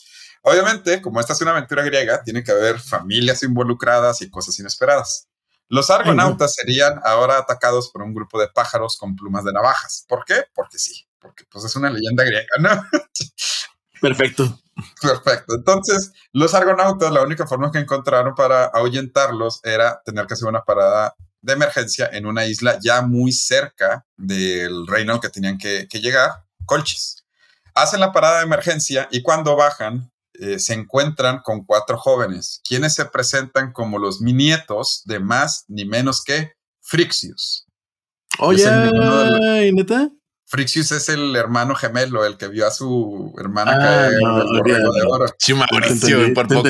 Obviamente, como esta es una aventura griega, tiene que haber familias involucradas y cosas inesperadas. Los argonautas serían ahora atacados por un grupo de pájaros con plumas de navajas. ¿Por qué? Porque sí, porque pues es una leyenda griega, ¿no?
Perfecto.
Perfecto. Entonces, los argonautas, la única forma que encontraron para ahuyentarlos era tener que hacer una parada de emergencia en una isla ya muy cerca del reino al que tenían que, llegar, Colchis. Hacen la parada de emergencia y cuando bajan eh, se encuentran con cuatro jóvenes, quienes se presentan como los nietos de más ni menos que Frixius.
Oye, ¿neta?
Frixius es el hermano gemelo, el que vio a su hermana ah, caer no, el borrego de oro.
Sí, Mauricio, por poco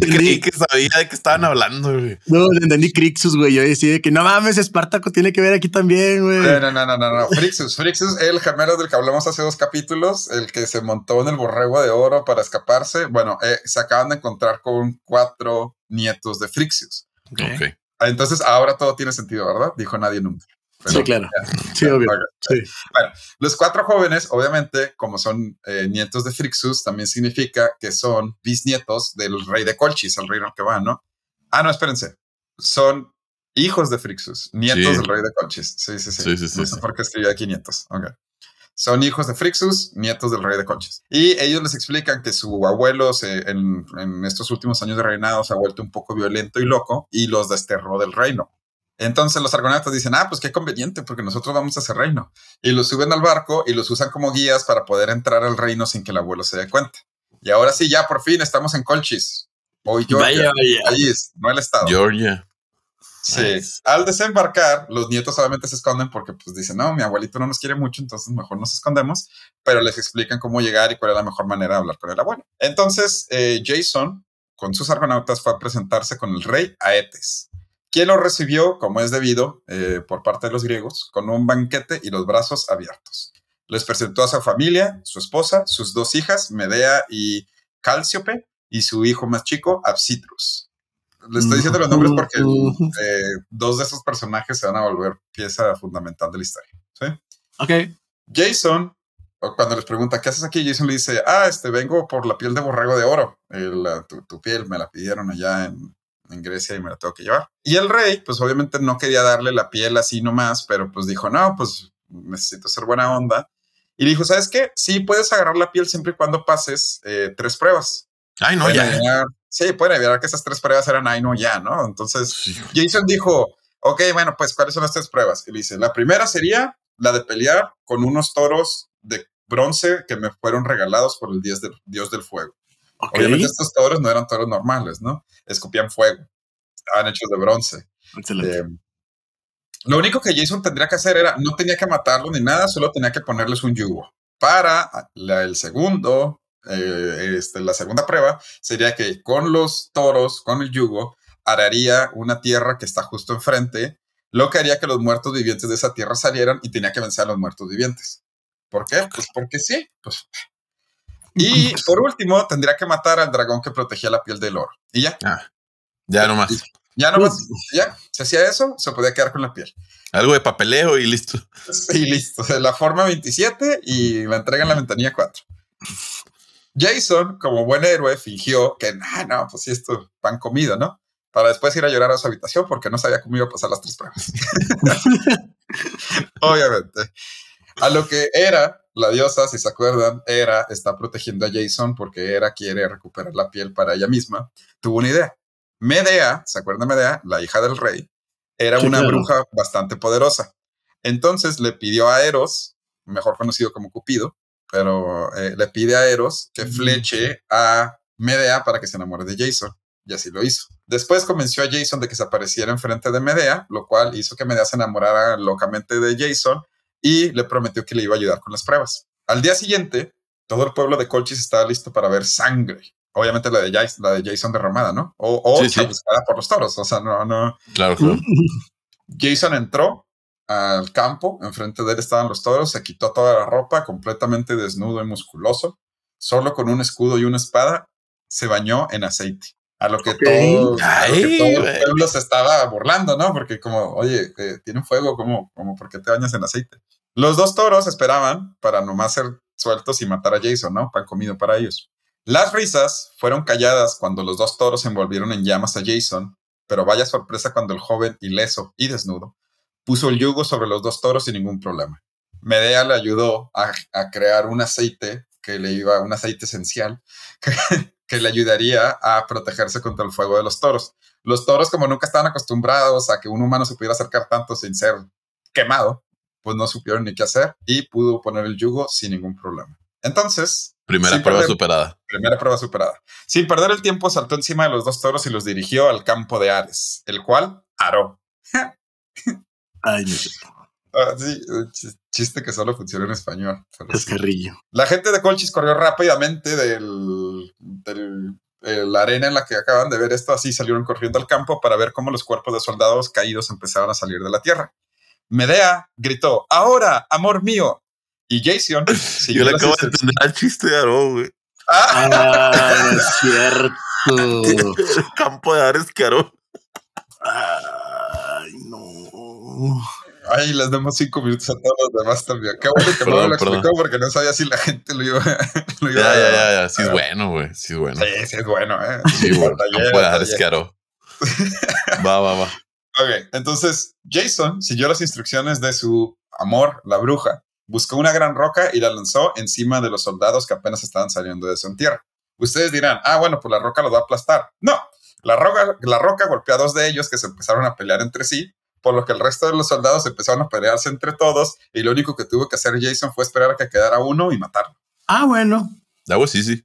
creí que sabía de qué estaban hablando, güey.
No, entendí Crixus, güey. Yo decía que no mames, Espartaco tiene que ver aquí también, güey.
No, no, no, no, no. Frixus, Frixus, el gemelo del que hablamos hace dos capítulos, el que se montó en el borrego de oro para escaparse. Bueno, eh, se acaban de encontrar con cuatro nietos de Frixius.
Ok.
Entonces ahora todo tiene sentido, ¿verdad? Dijo nadie nunca
sí, claro. sí, obvio.
Bueno, los cuatro jóvenes, obviamente, como son eh, nietos de Frixus, también significa que son bisnietos del rey de Colchis, el reino al que van, ¿no? Ah, no, espérense. Son hijos de Frixus, nietos del rey de Colchis. Sí, sí, sí. sí, sí no sé por qué escribí aquí nietos. Ok. Son hijos de Frixus, nietos del rey de Colchis. Y ellos les explican que su abuelo se, en, en estos últimos años de reinado se ha vuelto un poco violento y loco y los desterró del reino. Entonces los argonautas dicen, ah, pues qué conveniente, porque nosotros vamos a ese reino. Y los suben al barco y los usan como guías para poder entrar al reino sin que el abuelo se dé cuenta. Y ahora sí, ya por fin estamos en Colchis. Hoy Georgia. Vaya, no el estado.
Georgia.
Sí. Al desembarcar, los nietos solamente se esconden porque pues dicen, no, mi abuelito no nos quiere mucho, entonces mejor nos escondemos, pero les explican cómo llegar y cuál es la mejor manera de hablar con el abuelo. Entonces, eh, Jason, con sus argonautas, fue a presentarse con el rey Aetes quien lo recibió, como es debido, eh, por parte de los griegos, con un banquete y los brazos abiertos. Les presentó a su familia, su esposa, sus dos hijas, Medea y Calciope, y su hijo más chico, Absitrus. Le estoy diciendo los nombres porque eh, dos de esos personajes se van a volver pieza fundamental de la historia. ¿sí?
Ok.
Jason, cuando les pregunta, ¿qué haces aquí? Jason le dice, ah, este, vengo por la piel de borrego de oro. tu, piel me la pidieron allá en, en Grecia y me la tengo que llevar. Y el rey, pues obviamente no quería darle la piel así nomás, pero pues dijo, no, pues necesito ser buena onda. Y dijo, ¿sabes qué? Sí, puedes agarrar la piel siempre y cuando pases eh, tres pruebas.
Ay, no, ya.
sí, pueden ver que esas tres pruebas eran ay, no, ya, ¿no? Entonces, Jason dijo, ok, bueno, pues, ¿cuáles son las tres pruebas? Y le dice, la primera sería la de pelear con unos toros de bronce que me fueron regalados por el dios del, dios del fuego. Obviamente estos toros no eran toros normales, ¿no? Escupían fuego. Estaban hechos de bronce.
Excelente. Eh,
lo único que Jason tendría que hacer era, no tenía que matarlo ni nada, solo tenía que ponerles un yugo. Para el segundo, eh, este, la segunda prueba sería que con los toros, con el yugo, araría una tierra que está justo enfrente, lo que haría que los muertos vivientes de esa tierra salieran y tenía que vencer a los muertos vivientes. ¿Por qué? Pues porque sí. Pues y por último, tendría que matar al dragón que protegía la piel del oro. Y ya.
Ah, ya nomás.
Ya nomás. Ya. Se hacía eso, se podía quedar con la piel.
Algo de papeleo y listo.
Sí, listo. La forma 27 y la entrega en la ventanilla 4. Jason, como buen héroe, fingió que, no, no, pues sí, esto, pan comido, ¿no? Para después ir a llorar a su habitación porque no sabía cómo iba a pasar las tres pruebas. Obviamente. A lo que era la diosa, si se acuerdan, Era está protegiendo a Jason porque Era quiere recuperar la piel para ella misma. Tuvo una idea. Medea, ¿se acuerdan de Medea? La hija del rey, era una bruja bastante poderosa. Entonces le pidió a Eros, mejor conocido como Cupido, pero eh, le pide a Eros que fleche a Medea para que se enamore de Jason. Y así lo hizo. Después convenció a Jason de que se apareciera enfrente de Medea, lo cual hizo que Medea se enamorara locamente de Jason y le prometió que le iba a ayudar con las pruebas. Al día siguiente, todo el pueblo de Colchis estaba listo para ver sangre. Obviamente la de Jason, la de Jason derramada, ¿no? O, o buscada por los toros. O sea, no, no.
Claro, claro.
Jason entró al campo, enfrente de él estaban los toros, se quitó toda la ropa, completamente desnudo y musculoso, solo con un escudo y una espada, se bañó en aceite. A lo que, todo, el pueblo se estaba burlando, ¿no? Porque como, oye, eh, tiene fuego, como, como, ¿por qué te bañas en aceite? Los dos toros esperaban para nomás ser sueltos y matar a Jason, ¿no? Pan comido para ellos. Las risas fueron calladas cuando los dos toros envolvieron en llamas a Jason pero vaya sorpresa cuando el joven, ileso y desnudo, puso el yugo sobre los dos toros sin ningún problema. Medea le ayudó a, crear un aceite que le iba, un aceite esencial, que, que le ayudaría a protegerse contra el fuego de los toros. Los toros, como nunca estaban acostumbrados a que un humano se pudiera acercar tanto sin ser quemado, pues no supieron ni qué hacer y pudo poner el yugo sin ningún problema. Entonces,
Primera
sin
prueba
perder-
superada.
Primera prueba superada. Sin perder el tiempo, saltó encima de los dos toros y los dirigió al campo de Ares, el cual aró.
Ay, no
Ah, sí, chiste que solo funciona en español. sí. La gente de Colchis corrió rápidamente del, del- eh, la arena en la que acaban de ver esto, así salieron corriendo al campo para ver cómo los cuerpos de soldados caídos empezaban a salir de la tierra. Medea gritó, ahora, amor mío. Y Jason
Yo le acabo de entender al chiste de Aro, güey.
Ah,
Ah, no es cierto.
El campo de Ares que Aro.
Ay, no.
Ay, les damos cinco minutos a todos los demás también. Qué bueno que no me lo explicó porque no sabía si la gente lo iba, lo iba
Ya,
a-
ya, ya, ya. Sí es bueno, güey. Sí es bueno.
Sí, sí, es bueno, ¿eh?
Sí, güey.
Batallé,
Campo de Ares
batallé.
que Aro. Va, va, va.
Ok, entonces Jason siguió las instrucciones de su amor, la bruja, buscó una gran roca y la lanzó encima de los soldados que apenas estaban saliendo de su entierro. Ustedes dirán, ah, bueno, pues la roca los va a aplastar. No, la roca, la roca golpeó a dos de ellos que se empezaron a pelear entre sí, por lo que el resto de los soldados empezaron a pelearse entre todos y lo único que tuvo que hacer Jason fue esperar a que quedara uno y matarlo.
Ah, bueno.
That was easy.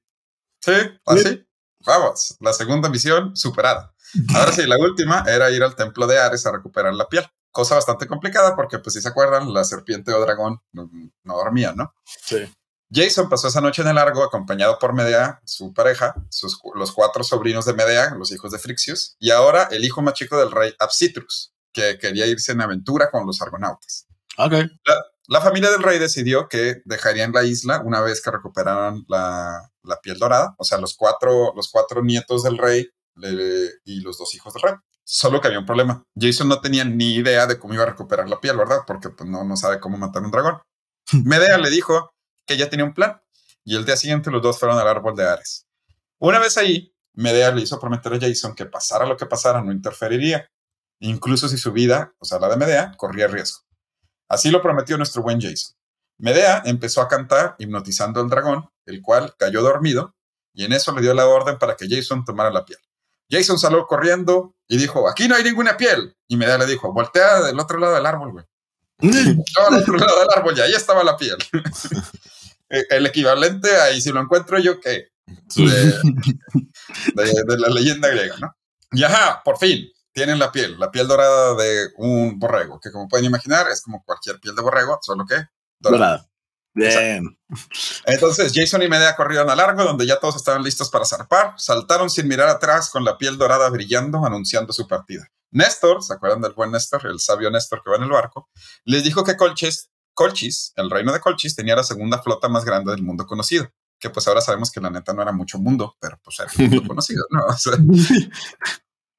Sí, así. Vamos, la segunda misión superada. Ahora sí, la última era ir al templo de Ares a recuperar la piel. Cosa bastante complicada porque, pues si se acuerdan, la serpiente o dragón no, no dormía, ¿no?
Sí.
Jason pasó esa noche en el largo acompañado por Medea, su pareja, sus, los cuatro sobrinos de Medea, los hijos de Frixius, y ahora el hijo más chico del rey Apsitrus, que quería irse en aventura con los argonautas.
Ok.
La familia del rey decidió que dejarían la isla una vez que recuperaran la, la piel dorada, o sea, los cuatro, los cuatro nietos del rey y los dos hijos del rey. Solo que había un problema. Jason no tenía ni idea de cómo iba a recuperar la piel, ¿verdad? Porque pues, no, no sabe cómo matar un dragón. Medea le dijo que ya tenía un plan y el día siguiente los dos fueron al árbol de Ares. Una vez ahí, Medea le hizo prometer a Jason que pasara lo que pasara, no interferiría, incluso si su vida, o sea, la de Medea, corría riesgo. Así lo prometió nuestro buen Jason. Medea empezó a cantar hipnotizando al dragón, el cual cayó dormido, y en eso le dio la orden para que Jason tomara la piel. Jason salió corriendo y dijo, aquí no hay ninguna piel. Y Medea le dijo, voltea del otro lado del árbol, güey. Al otro lado del árbol y ahí estaba la piel. Eh, el equivalente ahí, si lo encuentro yo, ¿qué? De- de la leyenda griega, ¿no? Y ajá, por fin, tienen la piel, la piel dorada de un borrego, que como pueden imaginar es como cualquier piel de borrego, solo que dorada.
Bien.
Entonces Jason y Medea corrieron a largo, donde ya todos estaban listos para zarpar. Saltaron sin mirar atrás, con la piel dorada brillando, anunciando su partida. Néstor, ¿se acuerdan del buen Néstor, el sabio Néstor que va en el barco? Les dijo que Colchis, Colchis, el reino de Colchis, tenía la segunda flota más grande del mundo conocido. Que pues ahora sabemos que la neta no era mucho mundo, pero pues era mundo conocido, ¿no? O sea,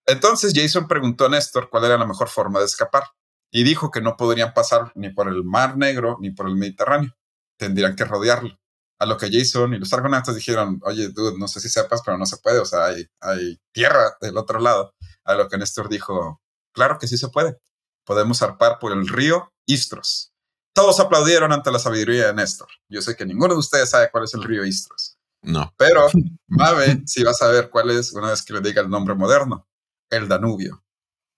entonces Jason preguntó a Néstor cuál era la mejor forma de escapar y dijo que no podrían pasar ni por el Mar Negro ni por el Mediterráneo. Tendrían que rodearlo. A lo que Jason y los argonautas dijeron, oye, dude, no sé si sepas, pero no se puede, o sea, hay, hay tierra del otro lado. A lo que Néstor dijo, claro que sí se puede. Podemos zarpar por el río Istros. Todos aplaudieron ante la sabiduría de Néstor. Yo sé que ninguno de ustedes sabe cuál es el río Istros.
No.
Pero Mave sí va a saber cuál es una vez que le diga el nombre moderno. El Danubio.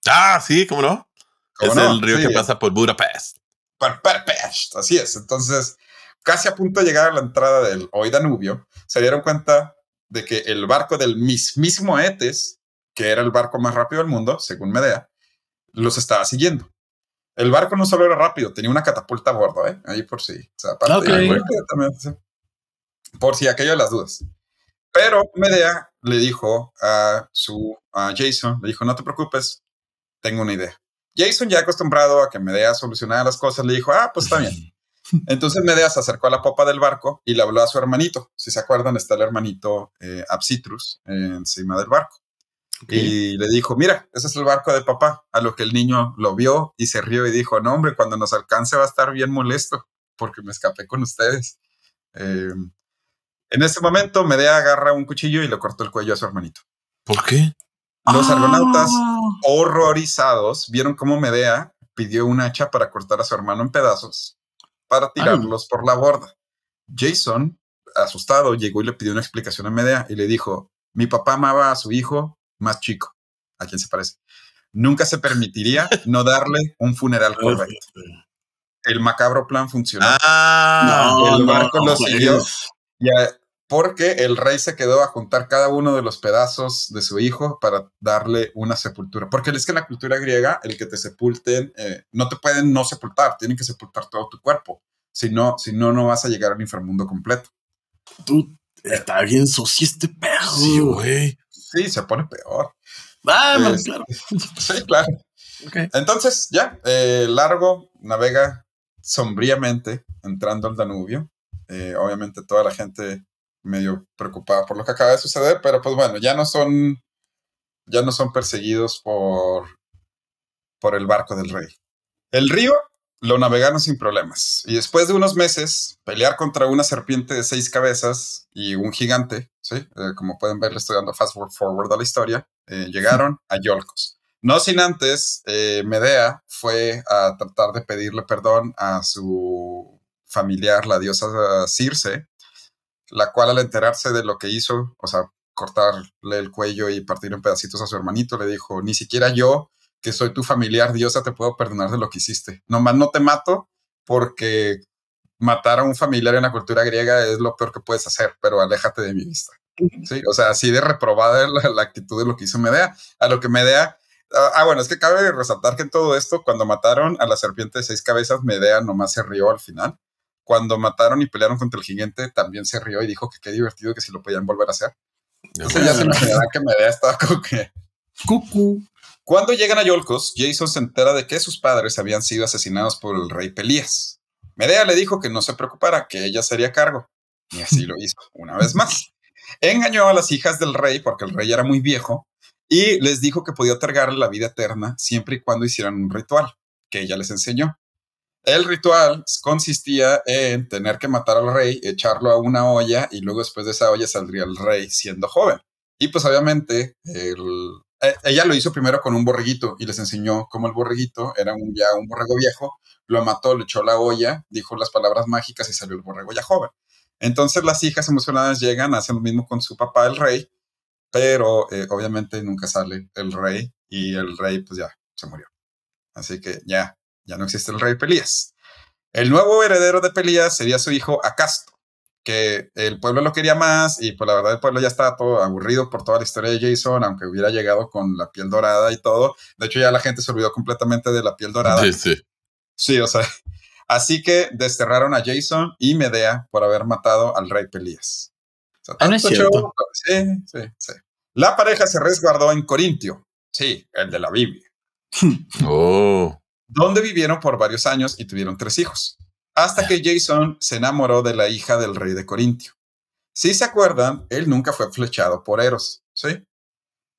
Ah, sí, ¿cómo no?
¿Cómo
es
no?
el río
Sí,
que pasa por Budapest.
por Budapest, Así es. Entonces, casi a punto de llegar a la entrada del hoy Danubio, se dieron cuenta de que el barco del mismísimo Etes, que era el barco más rápido del mundo, según Medea, los estaba siguiendo. El barco no solo era rápido, tenía una catapulta a bordo, ¿eh? Ahí por si. O sea, aparte
Ok.
de- también, sí. Por si aquello de las dudas. Pero Medea le dijo a su a Jason, le dijo, no te preocupes, tengo una idea. Jason, ya acostumbrado a que Medea solucionara las cosas, le dijo, ah, pues está bien. Entonces Medea se acercó a la popa del barco y le habló a su hermanito. Si se acuerdan, está el hermanito eh, Apsitrus eh, encima del barco. Y le dijo, mira, ese es el barco de papá. A lo que el niño lo vio y se rió y dijo, no, hombre, cuando nos alcance va a estar bien molesto porque me escapé con ustedes. Eh, en ese momento, Medea agarra un cuchillo y le cortó el cuello a su hermanito.
¿Por qué?
Los
Ah.
argonautas horrorizados vieron cómo Medea pidió un hacha para cortar a su hermano en pedazos para tirarlos por la borda. Jason, asustado, llegó y le pidió una explicación a Medea y le dijo, mi papá amaba a su hijo más chico. ¿A quién se parece? Nunca se permitiría no darle un funeral correcto. El macabro plan funcionó.
Ah,
No,
el
no,
barco lo siguió. Ya, porque el rey se quedó a juntar cada uno de los pedazos de su hijo para darle una sepultura. Porque es que en la cultura griega, el que te sepulten, eh, no te pueden no sepultar, tienen que sepultar todo tu cuerpo. Si no, si no, no vas a llegar al inframundo completo.
Tú, está bien sucio este pedo.
sí, güey.
Sí, se pone peor.
Ah,
Es-
claro.
Sí, claro. Entonces, ya, eh, Largo navega sombríamente entrando al Danubio. Eh, obviamente toda la gente medio preocupada por lo que acaba de suceder, pero pues bueno, ya no son, ya no son perseguidos por, por el barco del rey. El río lo navegaron sin problemas. Y después de unos meses, pelear contra una serpiente de seis cabezas y un gigante, ¿sí? Eh, como pueden ver, le estoy dando fast forward a la historia, eh, llegaron a Yolcos. No sin antes, eh, Medea fue a tratar de pedirle perdón a su familiar, la diosa Circe, la cual al enterarse de lo que hizo, o sea, cortarle el cuello y partir en pedacitos a su hermanito, le dijo, ni siquiera yo, que soy tu familiar diosa, te puedo perdonar de lo que hiciste. Nomás no te mato porque matar a un familiar en la cultura griega es lo peor que puedes hacer, pero aléjate de mi vista. Sí, o sea, así de reprobada la, la actitud de lo que hizo Medea, a lo que Medea Ah, ah, bueno, es que cabe resaltar que en todo esto, cuando mataron a la serpiente de seis cabezas, Medea nomás se rió al final. Cuando mataron y pelearon contra el gigante, también se rió y dijo que qué divertido que si lo podían volver a hacer. Entonces ya se imaginarán que Medea estaba como que...
Cucu.
Cuando llegan a Yolcos, Jason se entera de que sus padres habían sido asesinados por el rey Pelías. Medea le dijo que no se preocupara, que ella sería cargo. Y así lo hizo, una vez más. Engañó a las hijas del rey porque el rey era muy viejo y les dijo que podía otorgarle la vida eterna siempre y cuando hicieran un ritual que ella les enseñó. El ritual consistía en tener que matar al rey, echarlo a una olla y luego después de esa olla saldría el rey siendo joven. Y pues obviamente eh, ella lo hizo primero con un borreguito y les enseñó cómo el borreguito era un, ya un borrego viejo, lo mató, le echó la olla, dijo las palabras mágicas y salió el borrego ya joven. Entonces las hijas emocionadas llegan, hacen lo mismo con su papá, el rey, pero eh, obviamente nunca sale el rey y el rey pues ya se murió. Así que ya, ya no existe el rey Pelías. El nuevo heredero de Pelías sería su hijo Acasto, que el pueblo lo quería más y pues la verdad el pueblo ya estaba todo aburrido por toda la historia de Jason, aunque hubiera llegado con la piel dorada y todo. De hecho ya la gente se olvidó completamente de la piel dorada.
Sí, sí.
Sí, o sea, así que desterraron a Jason y Medea por haber matado al rey Pelías. O sea,
Ah, no es
tanto
cierto.
show- Sí, sí, sí. La pareja se resguardó en Corintio, sí, el de la Biblia,
Oh.
Donde vivieron por varios años y tuvieron tres hijos, hasta que Jason se enamoró de la hija del rey de Corintio. Si se acuerdan, él nunca fue flechado por Eros, ¿sí?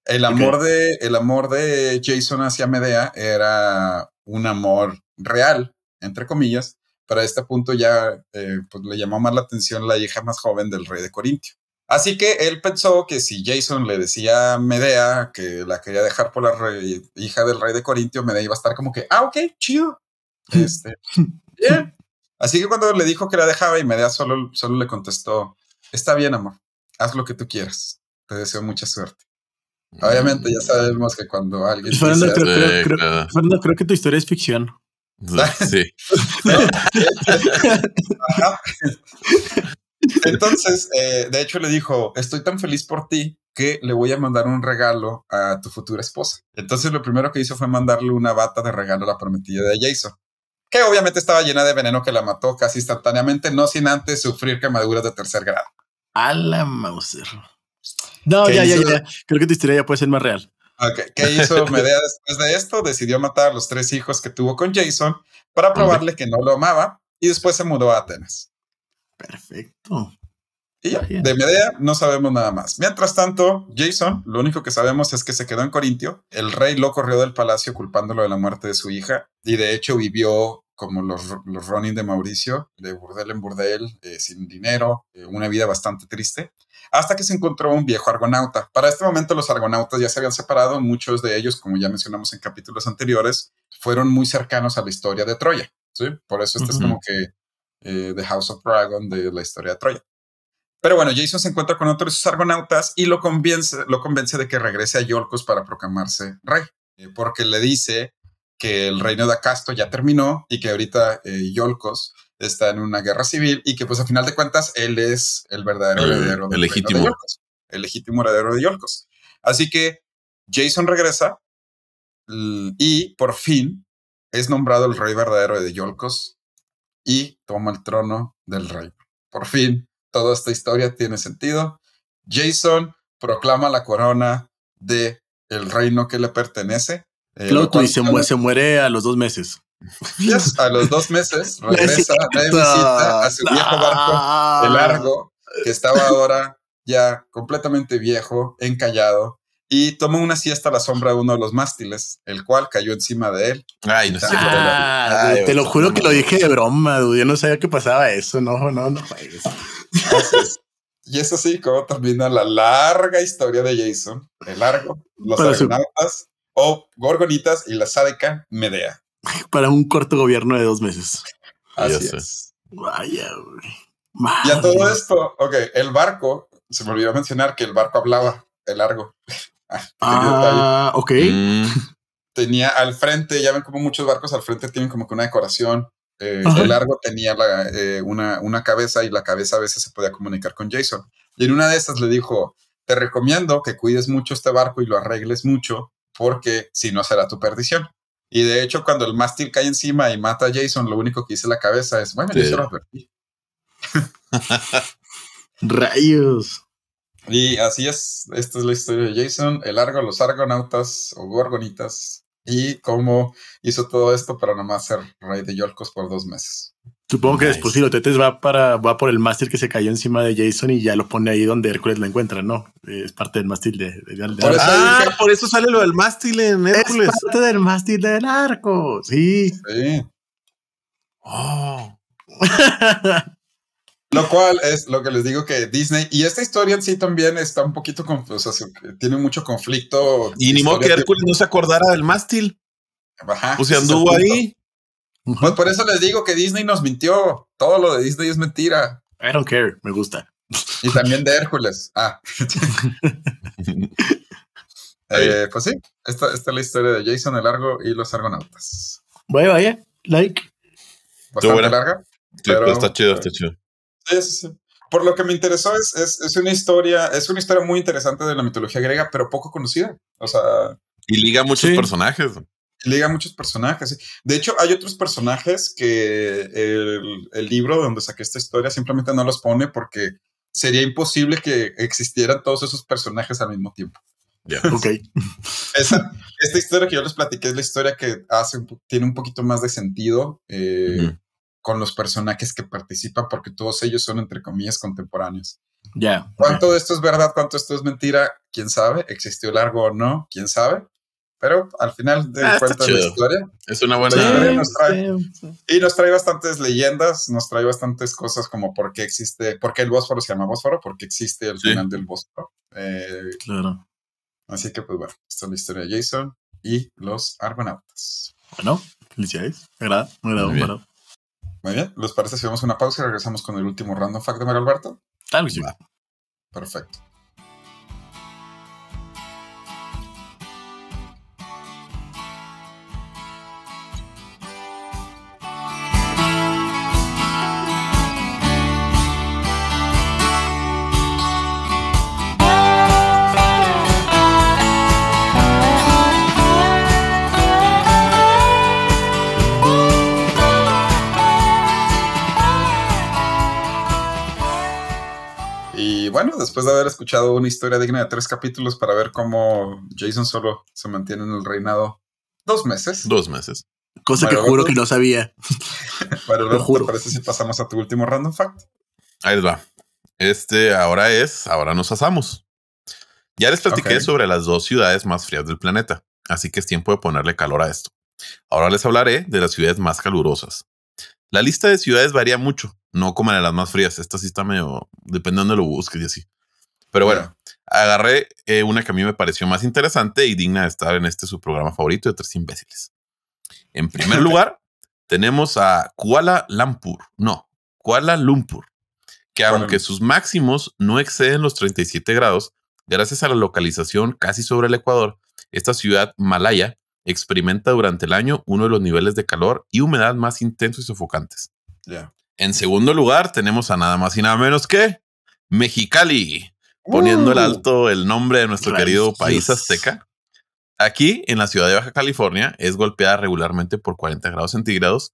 El amor, de, el amor de Jason hacia Medea era un amor real, entre comillas, pero a este punto ya eh, pues, le llamó más la atención la hija más joven del rey de Corintio. Así que él pensó que si Jason le decía a Medea que la quería dejar por la rey- hija del rey de Corintio, Medea iba a estar como que, ah, ok, chido. Este, bien. Así que cuando le dijo que la dejaba y Medea solo, solo le contestó, está bien, amor, haz lo que tú quieras. Te deseo mucha suerte. Obviamente ya sabemos que cuando alguien
Fernando,
dice,
creo, creo- creo-
claro.
Fernando, creo que tu historia es ficción.
Sí.
Ajá. Entonces, eh, de hecho le dijo, estoy tan feliz por ti que le voy a mandar un regalo a tu futura esposa. Entonces lo primero que hizo fue mandarle una bata de regalo a la prometida de Jason, que obviamente estaba llena de veneno que la mató casi instantáneamente, no sin antes sufrir quemaduras de tercer grado.
A la Mauser. No,
¿Qué
ya, ya,
hizo?
ya. Creo que tu historia ya puede ser más real.
Ok, ¿Qué hizo Medea después de esto? Decidió matar a los tres hijos que tuvo con Jason para probarle que no lo amaba y después se mudó a Atenas.
Perfecto.
Y ya, de Medea no sabemos nada más. Mientras tanto, Jason, lo único que sabemos es que se quedó en Corintio. El rey lo corrió del palacio culpándolo de la muerte de su hija y de hecho vivió como los, los Ronin de Mauricio, de burdel en burdel, eh, sin dinero, eh, una vida bastante triste, hasta que se encontró un viejo argonauta. Para este momento los argonautas ya se habían separado, muchos de ellos, como ya mencionamos en capítulos anteriores, fueron muy cercanos a la historia de Troya. ¿sí? Por eso este es como que eh, The House of Dragon de la historia de Troya. Pero bueno, Jason se encuentra con otros de sus argonautas y lo convence, lo convence de que regrese a Yolcos para proclamarse rey, eh, porque le dice que el reino de Acasto ya terminó y que ahorita eh, Yolcos está en una guerra civil y que pues a final de cuentas él es el verdadero heredero
el legítimo.
de el legítimo heredero de Yolcos. Así que Jason regresa y por fin es nombrado el rey verdadero de Yolcos y toma el trono del rey. Por fin, toda esta historia tiene sentido. Jason proclama la corona de el reino que le pertenece.
Eh, y se, muere a los dos meses.
a los dos meses regresa visita a su viejo barco, el largo, que estaba ahora ya completamente viejo, encallado, y tomó una siesta a la sombra de uno de los mástiles, el cual cayó encima de él.
Ay, no sé.
Ah, te lo juro que lo dije de broma, dude. Yo no sabía que pasaba eso. No, no, no
Y es así como termina la larga historia de Jason, el largo, los argonautas o gorgonitas y la sádica Medea.
Para un corto gobierno de dos meses.
Así es.
Vaya, güey.
Y a todo esto, ok, el barco, se me olvidó mencionar que el barco hablaba, el largo.
Ah, ok. Mm.
Tenía al frente, ya ven como muchos barcos al frente tienen como que una decoración. Eh, el largo tenía eh, una, una cabeza y la cabeza a veces se podía comunicar con Jason. Y en una de esas le dijo, te recomiendo que cuides mucho este barco y lo arregles mucho porque si no será tu perdición. Y de hecho, cuando el mástil cae encima y mata a Jason, lo único que dice la cabeza es, bueno, yo se lo advertí.
Rayos.
Y así es, esta es la historia de Jason, el Argo, los argonautas o gorgonitas, y cómo hizo todo esto para nomás ser rey de Yolcos por dos meses.
Supongo que después si lo tetes va para va por el mástil que se cayó encima de Jason y ya lo pone ahí donde Hércules lo encuentra, ¿no? Es parte del mástil de,
por eso Ah, por eso sale lo del mástil en Hércules.
Es parte del mástil del arco. Sí.
Sí.
Oh.
Lo cual es lo que les digo que Disney, y esta historia en sí también está un poquito confusa, tiene mucho conflicto.
Y ni modo que Hércules no se acordara del mástil.
Ajá.
Pues se anduvo ahí.
Pues por eso les digo que Disney nos mintió. Todo lo de Disney es mentira.
I don't care, me gusta.
Y también de Hércules. Ah. Eh, pues sí, esta, esta, es la historia de Jason el Largo y los Argonautas.
Vaya, vaya, like.
Bastante larga.
pero, está chido, está chido.
Sí, sí, sí. Por lo que me interesó es, es, una historia, es una historia muy interesante de la mitología griega, pero poco conocida. O sea.
Y liga muchos personajes.
Liga muchos personajes. De hecho, hay otros personajes que el, el, libro donde saqué esta historia simplemente no los pone porque sería imposible que existieran todos esos personajes al mismo tiempo.
Ya.
ok.
Esa, esta historia que yo les platiqué es la historia que hace, tiene un poquito más de sentido. Eh, con los personajes que participan, porque todos ellos son, entre comillas, contemporáneos.
Ya.
¿Cuánto de esto es verdad? ¿Cuánto esto es mentira? ¿Quién sabe? ¿Existió largo o no? ¿Quién sabe? Pero al final de ah, cuentas la historia.
Es una buena historia.
Y nos trae bastantes leyendas, nos trae bastantes cosas como por qué existe, por qué el Bósforo se llama Bósforo, porque existe el final del Bósforo. Eh,
claro.
Así que, pues bueno, esta es la historia de Jason y los argonautas.
Bueno, felicidades. Me agrada, me agrada,
muy bien, ¿les parece si vamos a una pausa y regresamos con el último random fact de Mario Alberto?
Sí.
Perfecto. Después de haber escuchado una historia digna de tres capítulos para ver cómo Jason solo se mantiene en el reinado dos meses.
Dos meses.
Cosa que juro que no sabía.
Para Lo juro. ¿te parece si pasamos a tu último random fact?
Ahí va. Este ahora es, ahora nos asamos. Ya les platiqué sobre las dos ciudades más frías del planeta, así que es tiempo de ponerle calor a esto. Ahora les hablaré de las ciudades más calurosas. La lista de ciudades varía mucho, no como en las más frías. Esta sí está medio, dependiendo de lo busques y así. Pero bueno, agarré eh, una que a mí me pareció más interesante y digna de estar en este su programa favorito de tres imbéciles. En primer lugar, tenemos a Kuala Lumpur. No, Kuala Lumpur, que aunque sus máximos no exceden los 37 grados, gracias a la localización casi sobre el Ecuador, esta ciudad malaya experimenta durante el año uno de los niveles de calor y humedad más intensos y sofocantes. En segundo lugar, tenemos a nada más y nada menos que Mexicali, poniendo el uh. alto el nombre de nuestro querido país azteca. Aquí, en la ciudad de Baja California, es golpeada regularmente por 40 grados centígrados.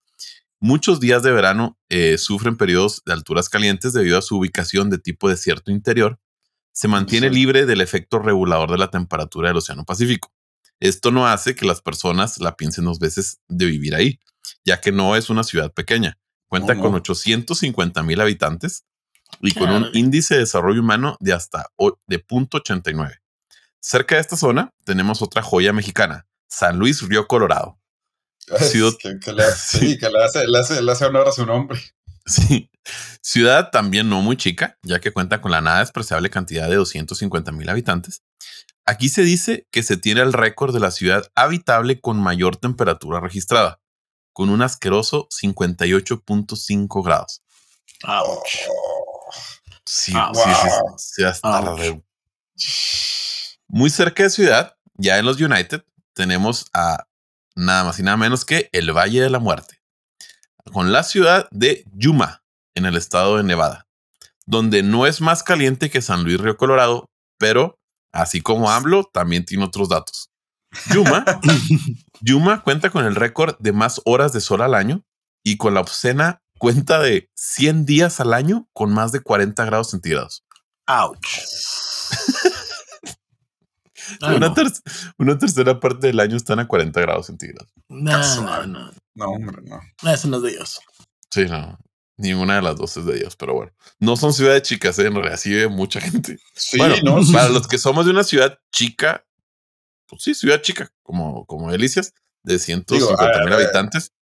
Muchos días de verano eh, sufren periodos de alturas calientes debido a su ubicación de tipo desierto interior. Se mantiene libre del efecto regulador de la temperatura del Océano Pacífico. Esto no hace que las personas la piensen dos veces de vivir ahí, ya que no es una ciudad pequeña. Cuenta con 850 mil habitantes y con un índice de desarrollo humano de hasta de 0.89. Cerca de esta zona tenemos otra joya mexicana, San Luis Río Colorado.
Ciudad, que, le, sí, que le, hace, le, hace, honor a su nombre.
Sí. Ciudad también no muy chica, ya que cuenta con la nada despreciable cantidad de 250 mil habitantes Aquí se dice que se tiene el récord de la ciudad habitable con mayor temperatura registrada, con un asqueroso 58.5 grados. Sí, sí, sí, Muy cerca de ciudad, ya en los United, tenemos a nada más y nada menos que el Valle de la Muerte, con la ciudad de Yuma, en el estado de Nevada, donde no es más caliente que San Luis Río Colorado, pero Así como AMLO, también tiene otros datos. Yuma, Yuma cuenta con el récord de más horas de sol al año y con la obscena cuenta de 100 días al año con más de 40 grados centígrados.
Ouch.
una, tercera parte del año están a 40 grados centígrados.
No, no, no.
No, hombre, no.
Eso no es de Dios.
Sí, no. Ninguna de las dos es de ellos, pero bueno. No son ciudades chicas, ¿eh? en realidad sí hay mucha gente. Sí, bueno, ¿no? para los que somos de una ciudad chica, pues sí, ciudad chica, como, como Delicias, de 150 mil habitantes.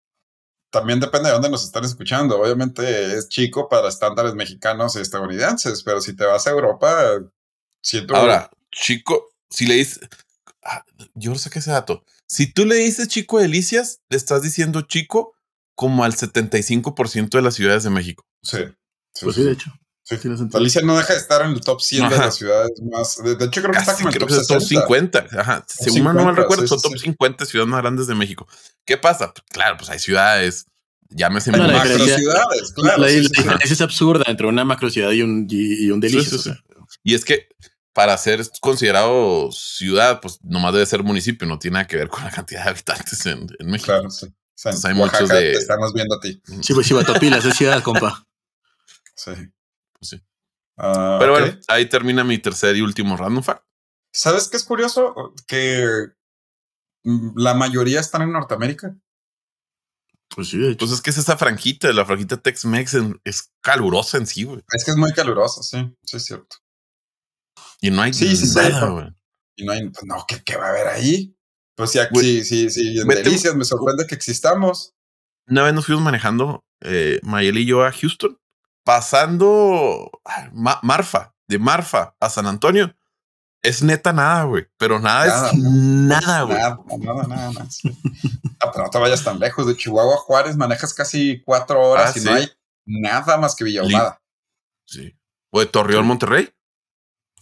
También depende de dónde nos están escuchando. Obviamente es chico para estándares mexicanos y estadounidenses, pero si te vas a Europa, siento.
Ahora, chico, si le dices. Ah, yo no sé qué ese dato. Si tú le dices chico Delicias, le estás diciendo chico como al 75% de las ciudades de México.
Sí.
pues sí, de hecho.
Sí. Alicia no deja de estar en el top 100 de las ciudades más. De, hecho, creo que está como en el top,
50. Ajá. Según no mal recuerdo, son top 50 ciudades más grandes de México. ¿Qué pasa? Pues, claro, pues hay ciudades. Llámese
no, macro ciudades. Claro, la, diferencia es absurda entre una macro ciudad y un, y, un delicioso.
Y es que para ser considerado ciudad, pues nomás debe ser municipio, no tiene nada que ver con la cantidad de habitantes en, en México.
Claro, sí hay muchos de. Te estamos viendo a ti.
Sí, pues Chivatopila, es ciudad, compa.
Sí.
Pues sí. Ah, Pero bueno, ahí termina mi tercer y último random fact.
¿Sabes qué es curioso? Que mm, la mayoría están en Norteamérica.
Pues sí, Pues es que es esa franjita, la franjita Tex-Mex es calurosa en sí, güey.
Es que es muy calurosa, sí, sí es cierto.
Y no hay sí, nada, güey.
y no hay, pues no, ¿qué, ¿qué va a haber ahí? Pues sí, sí, sí, en Delicias me sorprende que existamos.
Una vez nos fuimos manejando, eh, Mayel y yo a Houston, pasando Marfa, de Marfa a San Antonio. Es neta nada, güey. Pero nada, es nada, güey.
Nada, nada, nada, nada. ah, pero no te vayas tan lejos. De Chihuahua a Juárez manejas casi cuatro horas ah, y no hay nada más que Villa
Sí. O de Torreón, Monterrey.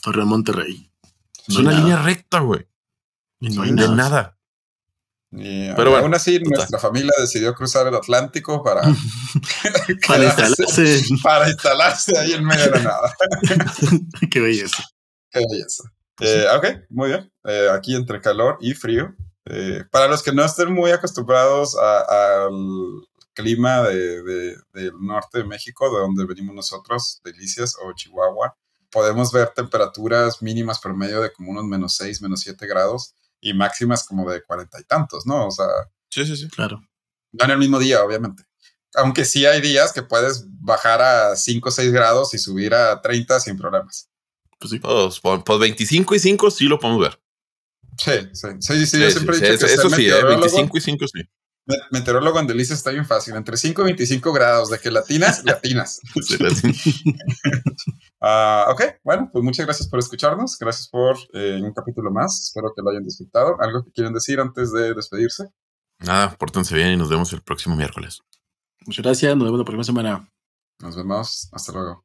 Torreón, Monterrey.
Es una línea recta, güey no hay de nada.
Pero bueno, aún así, nuestra familia decidió cruzar el Atlántico para,
para instalarse.
Para instalarse ahí en medio de la nada.
Qué belleza.
Qué belleza. Pues eh, ok, muy bien. Eh, aquí entre calor y frío. Eh, para los que no estén muy acostumbrados al clima de, del norte de México, de donde venimos nosotros, Delicias o Chihuahua, podemos ver temperaturas mínimas promedio de como unos menos 6, menos 7 grados y máximas como de cuarenta y tantos, ¿no? O sea.
Sí, sí, sí.
Claro.
No en el mismo día, obviamente. Aunque sí hay días que puedes bajar a 5 o 6 grados y subir a 30 sin problemas.
Pues sí. Pues, pues 25 y 5 sí lo podemos ver.
Sí, sí, sí, sí, yo siempre he dicho que
eso sí, 25 ¿eh? y 5 sí.
Meteorólogo en Delicia está bien fácil. Entre 5 y 25 grados de que latinas, latinas. uh, ok, bueno, pues muchas gracias por escucharnos. Gracias por eh, un capítulo más. Espero que lo hayan disfrutado. ¿Algo que quieren decir antes de despedirse?
Nada, pórtense bien y nos vemos el próximo miércoles.
Muchas gracias. Nos vemos la próxima semana.
Nos vemos. Hasta luego.